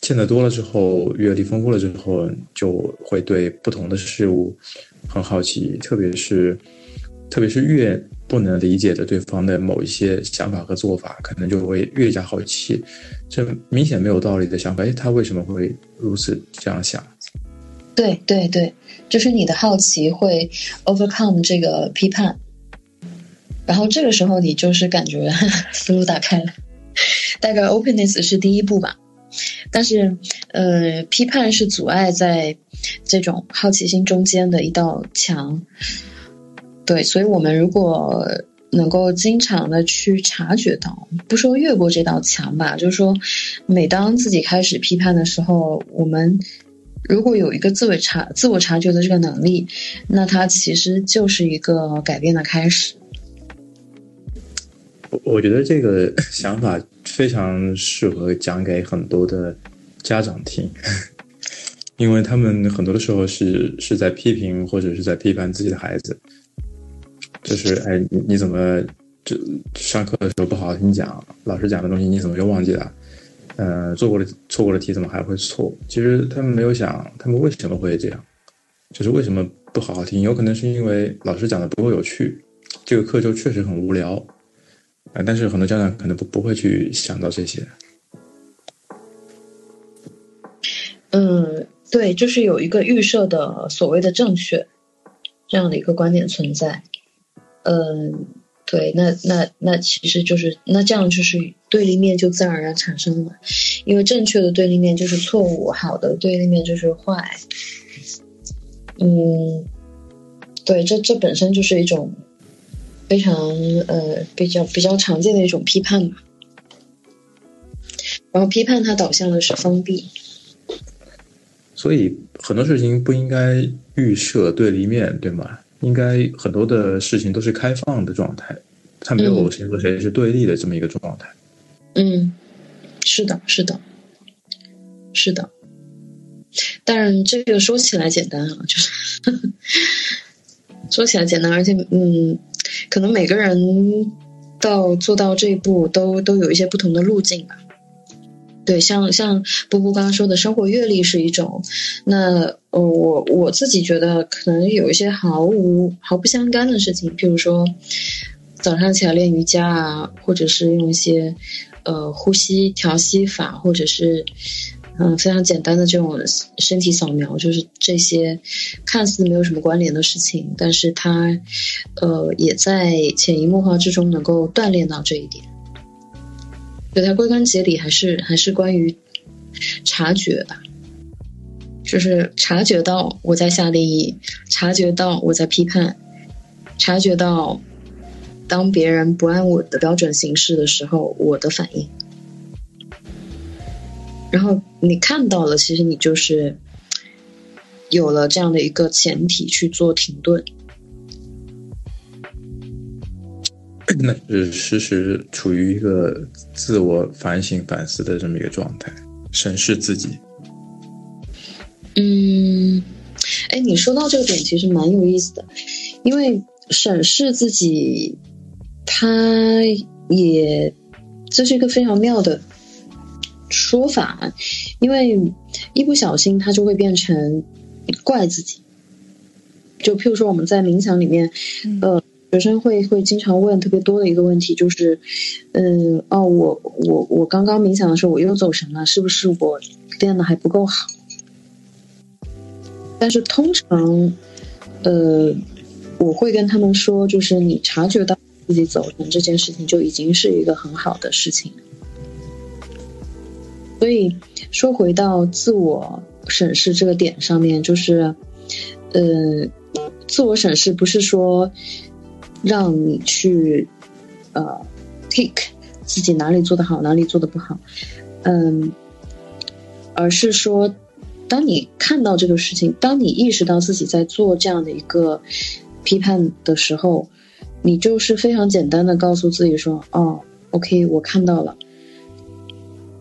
见得多了之后，阅历丰富了之后，就会对不同的事物很好奇，特别是特别是越。不能理解的对方的某一些想法和做法，可能就会越加好奇。这明显没有道理的想法，哎，他为什么会如此这样想？对对对，就是你的好奇会 overcome 这个批判，然后这个时候你就是感觉 思路打开了。大概 openness 是第一步吧，但是呃，批判是阻碍在这种好奇心中间的一道墙。对，所以，我们如果能够经常的去察觉到，不说越过这道墙吧，就是说，每当自己开始批判的时候，我们如果有一个自我察、自我察觉的这个能力，那它其实就是一个改变的开始。我我觉得这个想法非常适合讲给很多的家长听，因为他们很多的时候是是在批评或者是在批判自己的孩子。就是哎，你你怎么就上课的时候不好好听讲？老师讲的东西你怎么又忘记了？呃，做过的错过的题怎么还会错？其实他们没有想，他们为什么会这样？就是为什么不好好听？有可能是因为老师讲的不够有趣，这个课就确实很无聊。啊，但是很多家长可能不不会去想到这些。嗯，对，就是有一个预设的所谓的正确这样的一个观点存在。嗯，对，那那那其实就是那这样就是对立面就自然而然产生了，因为正确的对立面就是错误，好的对立面就是坏。嗯，对，这这本身就是一种非常呃比较比较常见的一种批判嘛。然后批判它导向的是封闭，所以很多事情不应该预设对立面，对吗？应该很多的事情都是开放的状态，它没有谁和谁是对立的这么一个状态。嗯，是的，是的，是的。但是，这个说起来简单啊，就是 说起来简单，而且嗯，可能每个人到做到这一步，都都有一些不同的路径吧。对，像像波波刚刚说的生活阅历是一种，那呃，我我自己觉得可能有一些毫无毫不相干的事情，譬如说早上起来练瑜伽啊，或者是用一些呃呼吸调息法，或者是嗯非常简单的这种身体扫描，就是这些看似没有什么关联的事情，但是它呃也在潜移默化之中能够锻炼到这一点。对它归根结底还是还是关于察觉吧，就是察觉到我在下定义，察觉到我在批判，察觉到当别人不按我的标准行事的时候，我的反应。然后你看到了，其实你就是有了这样的一个前提去做停顿。那 是时时处于一个自我反省、反思的这么一个状态，审视自己。嗯，哎，你说到这个点其实蛮有意思的，因为审视自己，它也这是一个非常妙的说法，因为一不小心它就会变成怪自己。就譬如说我们在冥想里面，呃。学生会会经常问特别多的一个问题，就是，嗯，哦，我我我刚刚冥想的时候我又走神了，是不是我练的还不够好？但是通常，呃，我会跟他们说，就是你察觉到自己走神这件事情，就已经是一个很好的事情。所以说回到自我审视这个点上面，就是，呃。自我审视不是说让你去呃 tick 自己哪里做的好，哪里做的不好，嗯，而是说，当你看到这个事情，当你意识到自己在做这样的一个批判的时候，你就是非常简单的告诉自己说：“哦，OK，我看到了，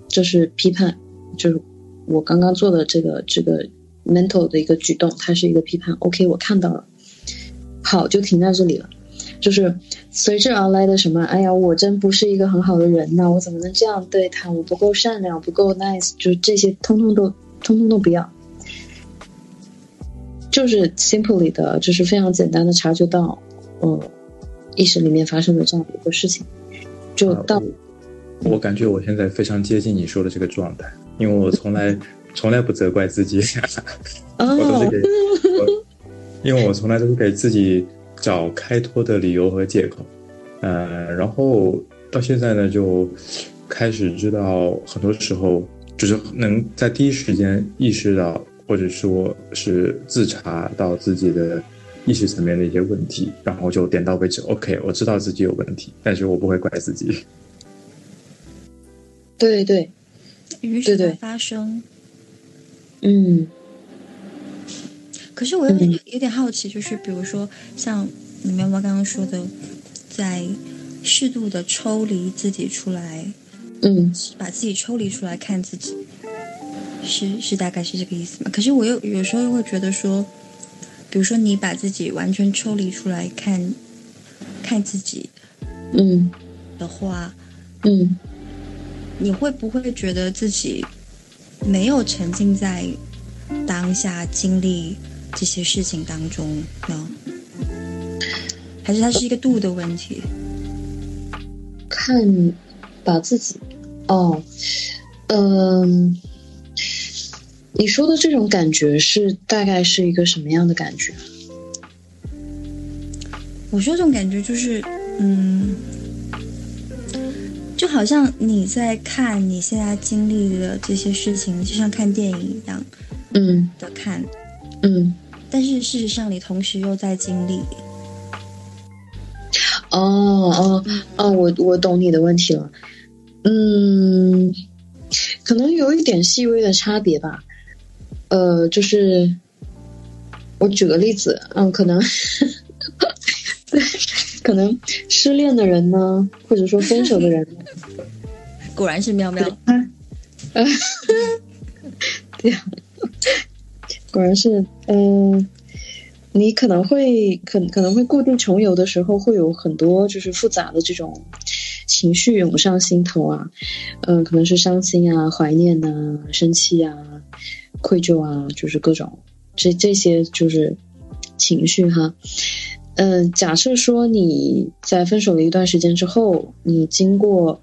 这是批判，就是我刚刚做的这个这个 mental 的一个举动，它是一个批判。OK，我看到了，好，就停在这里了。就是随之而来的什么？哎呀，我真不是一个很好的人呐！我怎么能这样对他？我不够善良，不够 nice，就是这些，通通都，通通都不要。就是 simply 的，就是非常简单的察觉到，嗯，意识里面发生的这样的一个事情，就到。我感觉我现在非常接近你说的这个状态，因为我从来从来不责怪自己，我都是给，因为我从来都是给自己。找开脱的理由和借口，呃，然后到现在呢，就开始知道，很多时候就是能在第一时间意识到，或者说是自查到自己的意识层面的一些问题，然后就点到为止。OK，我知道自己有问题，但是我不会怪自己。对对，允许它发生。嗯。可是我有点有点好奇，就是比如说像你妈妈刚刚说的，在适度的抽离自己出来，嗯，把自己抽离出来看自己，是是大概是这个意思吗？可是我又有时候又会觉得说，比如说你把自己完全抽离出来看，看自己，嗯，的话，嗯，你会不会觉得自己没有沉浸在当下经历？这些事情当中呢，还是它是一个度的问题？看，把自己，哦，嗯，你说的这种感觉是大概是一个什么样的感觉？我说这种感觉就是，嗯，就好像你在看你现在经历的这些事情，就像看电影一样，嗯，的看，嗯。但是事实上，你同时又在经历。哦哦哦，我我懂你的问题了。嗯，可能有一点细微的差别吧。呃，就是我举个例子，嗯，可能 可能失恋的人呢，或者说分手的人，果然是喵喵。啊对呀。果然是，嗯，你可能会可可能会故地重游的时候，会有很多就是复杂的这种情绪涌上心头啊，嗯，可能是伤心啊、怀念呐、生气啊、愧疚啊，就是各种这这些就是情绪哈。嗯，假设说你在分手了一段时间之后，你经过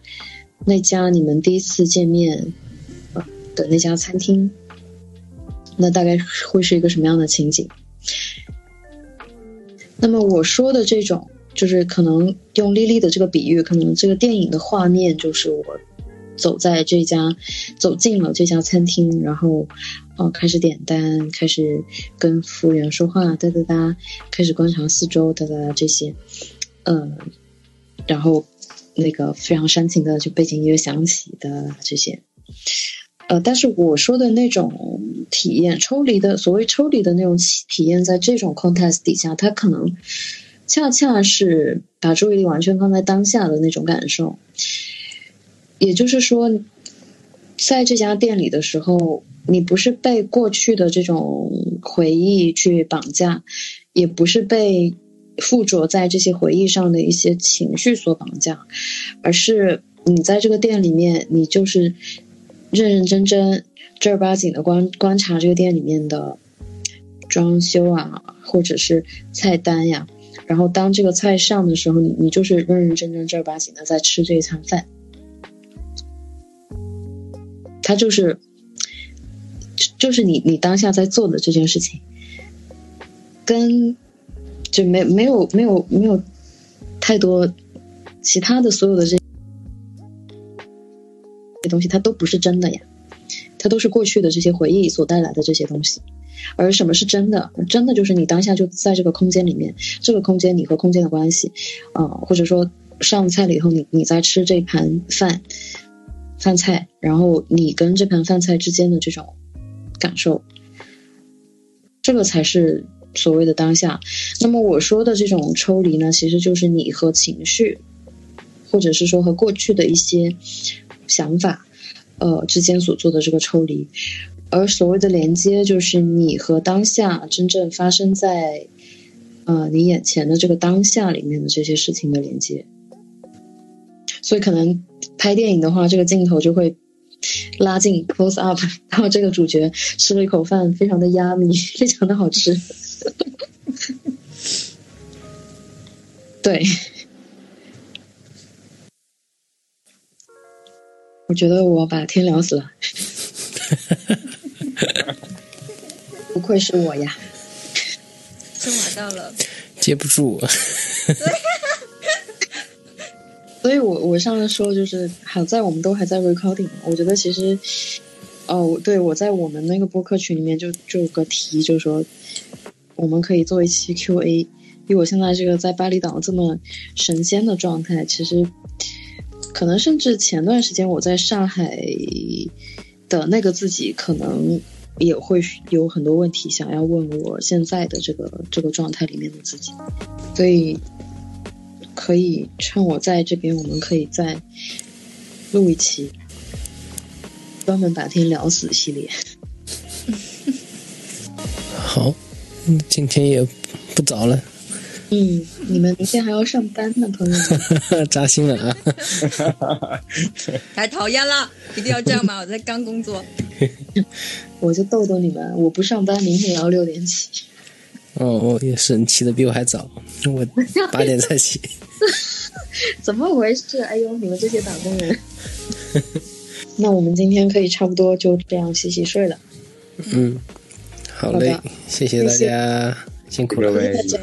那家你们第一次见面的那家餐厅。那大概会是一个什么样的情景？那么我说的这种，就是可能用丽丽的这个比喻，可能这个电影的画面就是我走在这家，走进了这家餐厅，然后哦开始点单，开始跟服务员说话，哒哒哒，开始观察四周，哒哒哒这些，嗯，然后那个非常煽情的就背景音乐响起的这些。呃，但是我说的那种体验，抽离的所谓抽离的那种体验，在这种 context 底下，它可能恰恰是把注意力完全放在当下的那种感受。也就是说，在这家店里的时候，你不是被过去的这种回忆去绑架，也不是被附着在这些回忆上的一些情绪所绑架，而是你在这个店里面，你就是。认认真真、正儿八经的观观察这个店里面的装修啊，或者是菜单呀，然后当这个菜上的时候，你你就是认认真真、正儿八经的在吃这一餐饭。他就是，就是你你当下在做的这件事情，跟就没没有没有没有太多其他的所有的这。东西它都不是真的呀，它都是过去的这些回忆所带来的这些东西。而什么是真的？真的就是你当下就在这个空间里面，这个空间你和空间的关系，啊、或者说上菜了以后，你你在吃这盘饭饭菜，然后你跟这盘饭菜之间的这种感受，这个才是所谓的当下。那么我说的这种抽离呢，其实就是你和情绪，或者是说和过去的一些想法，呃之间所做的这个抽离。而所谓的连接，就是你和当下真正发生在呃你眼前的这个当下里面的这些事情的连接。所以可能拍电影的话，这个镜头就会拉近 close up 然后这个主角吃了一口饭，非常的压密，非常的好吃。对，我觉得我把天聊死了，不愧是我呀。升华到了，接不住。所以我我上次说就是好在我们都还在 recording，我觉得其实，哦，对我在我们那个播客群里面就就有个提，就是说我们可以做一期 Q&A。以我现在这个在巴厘岛这么神仙的状态，其实可能甚至前段时间我在上海的那个自己，可能也会有很多问题想要问我现在的这个这个状态里面的自己，所以。可以趁我在这边，我们可以再录一期专门把天聊死系列。好，嗯，今天也不早了，嗯，你们明天还要上班呢，朋友们。扎心了啊！太讨厌了，一定要这样吗？我在刚工作。我就逗逗你们，我不上班，明天也要六点起。哦，我也是，你起的比我还早，我八点才起。怎么回事？哎呦，你们这些打工人。那我们今天可以差不多就这样洗洗睡了。嗯，好嘞好，谢谢大家，辛苦了。各位大家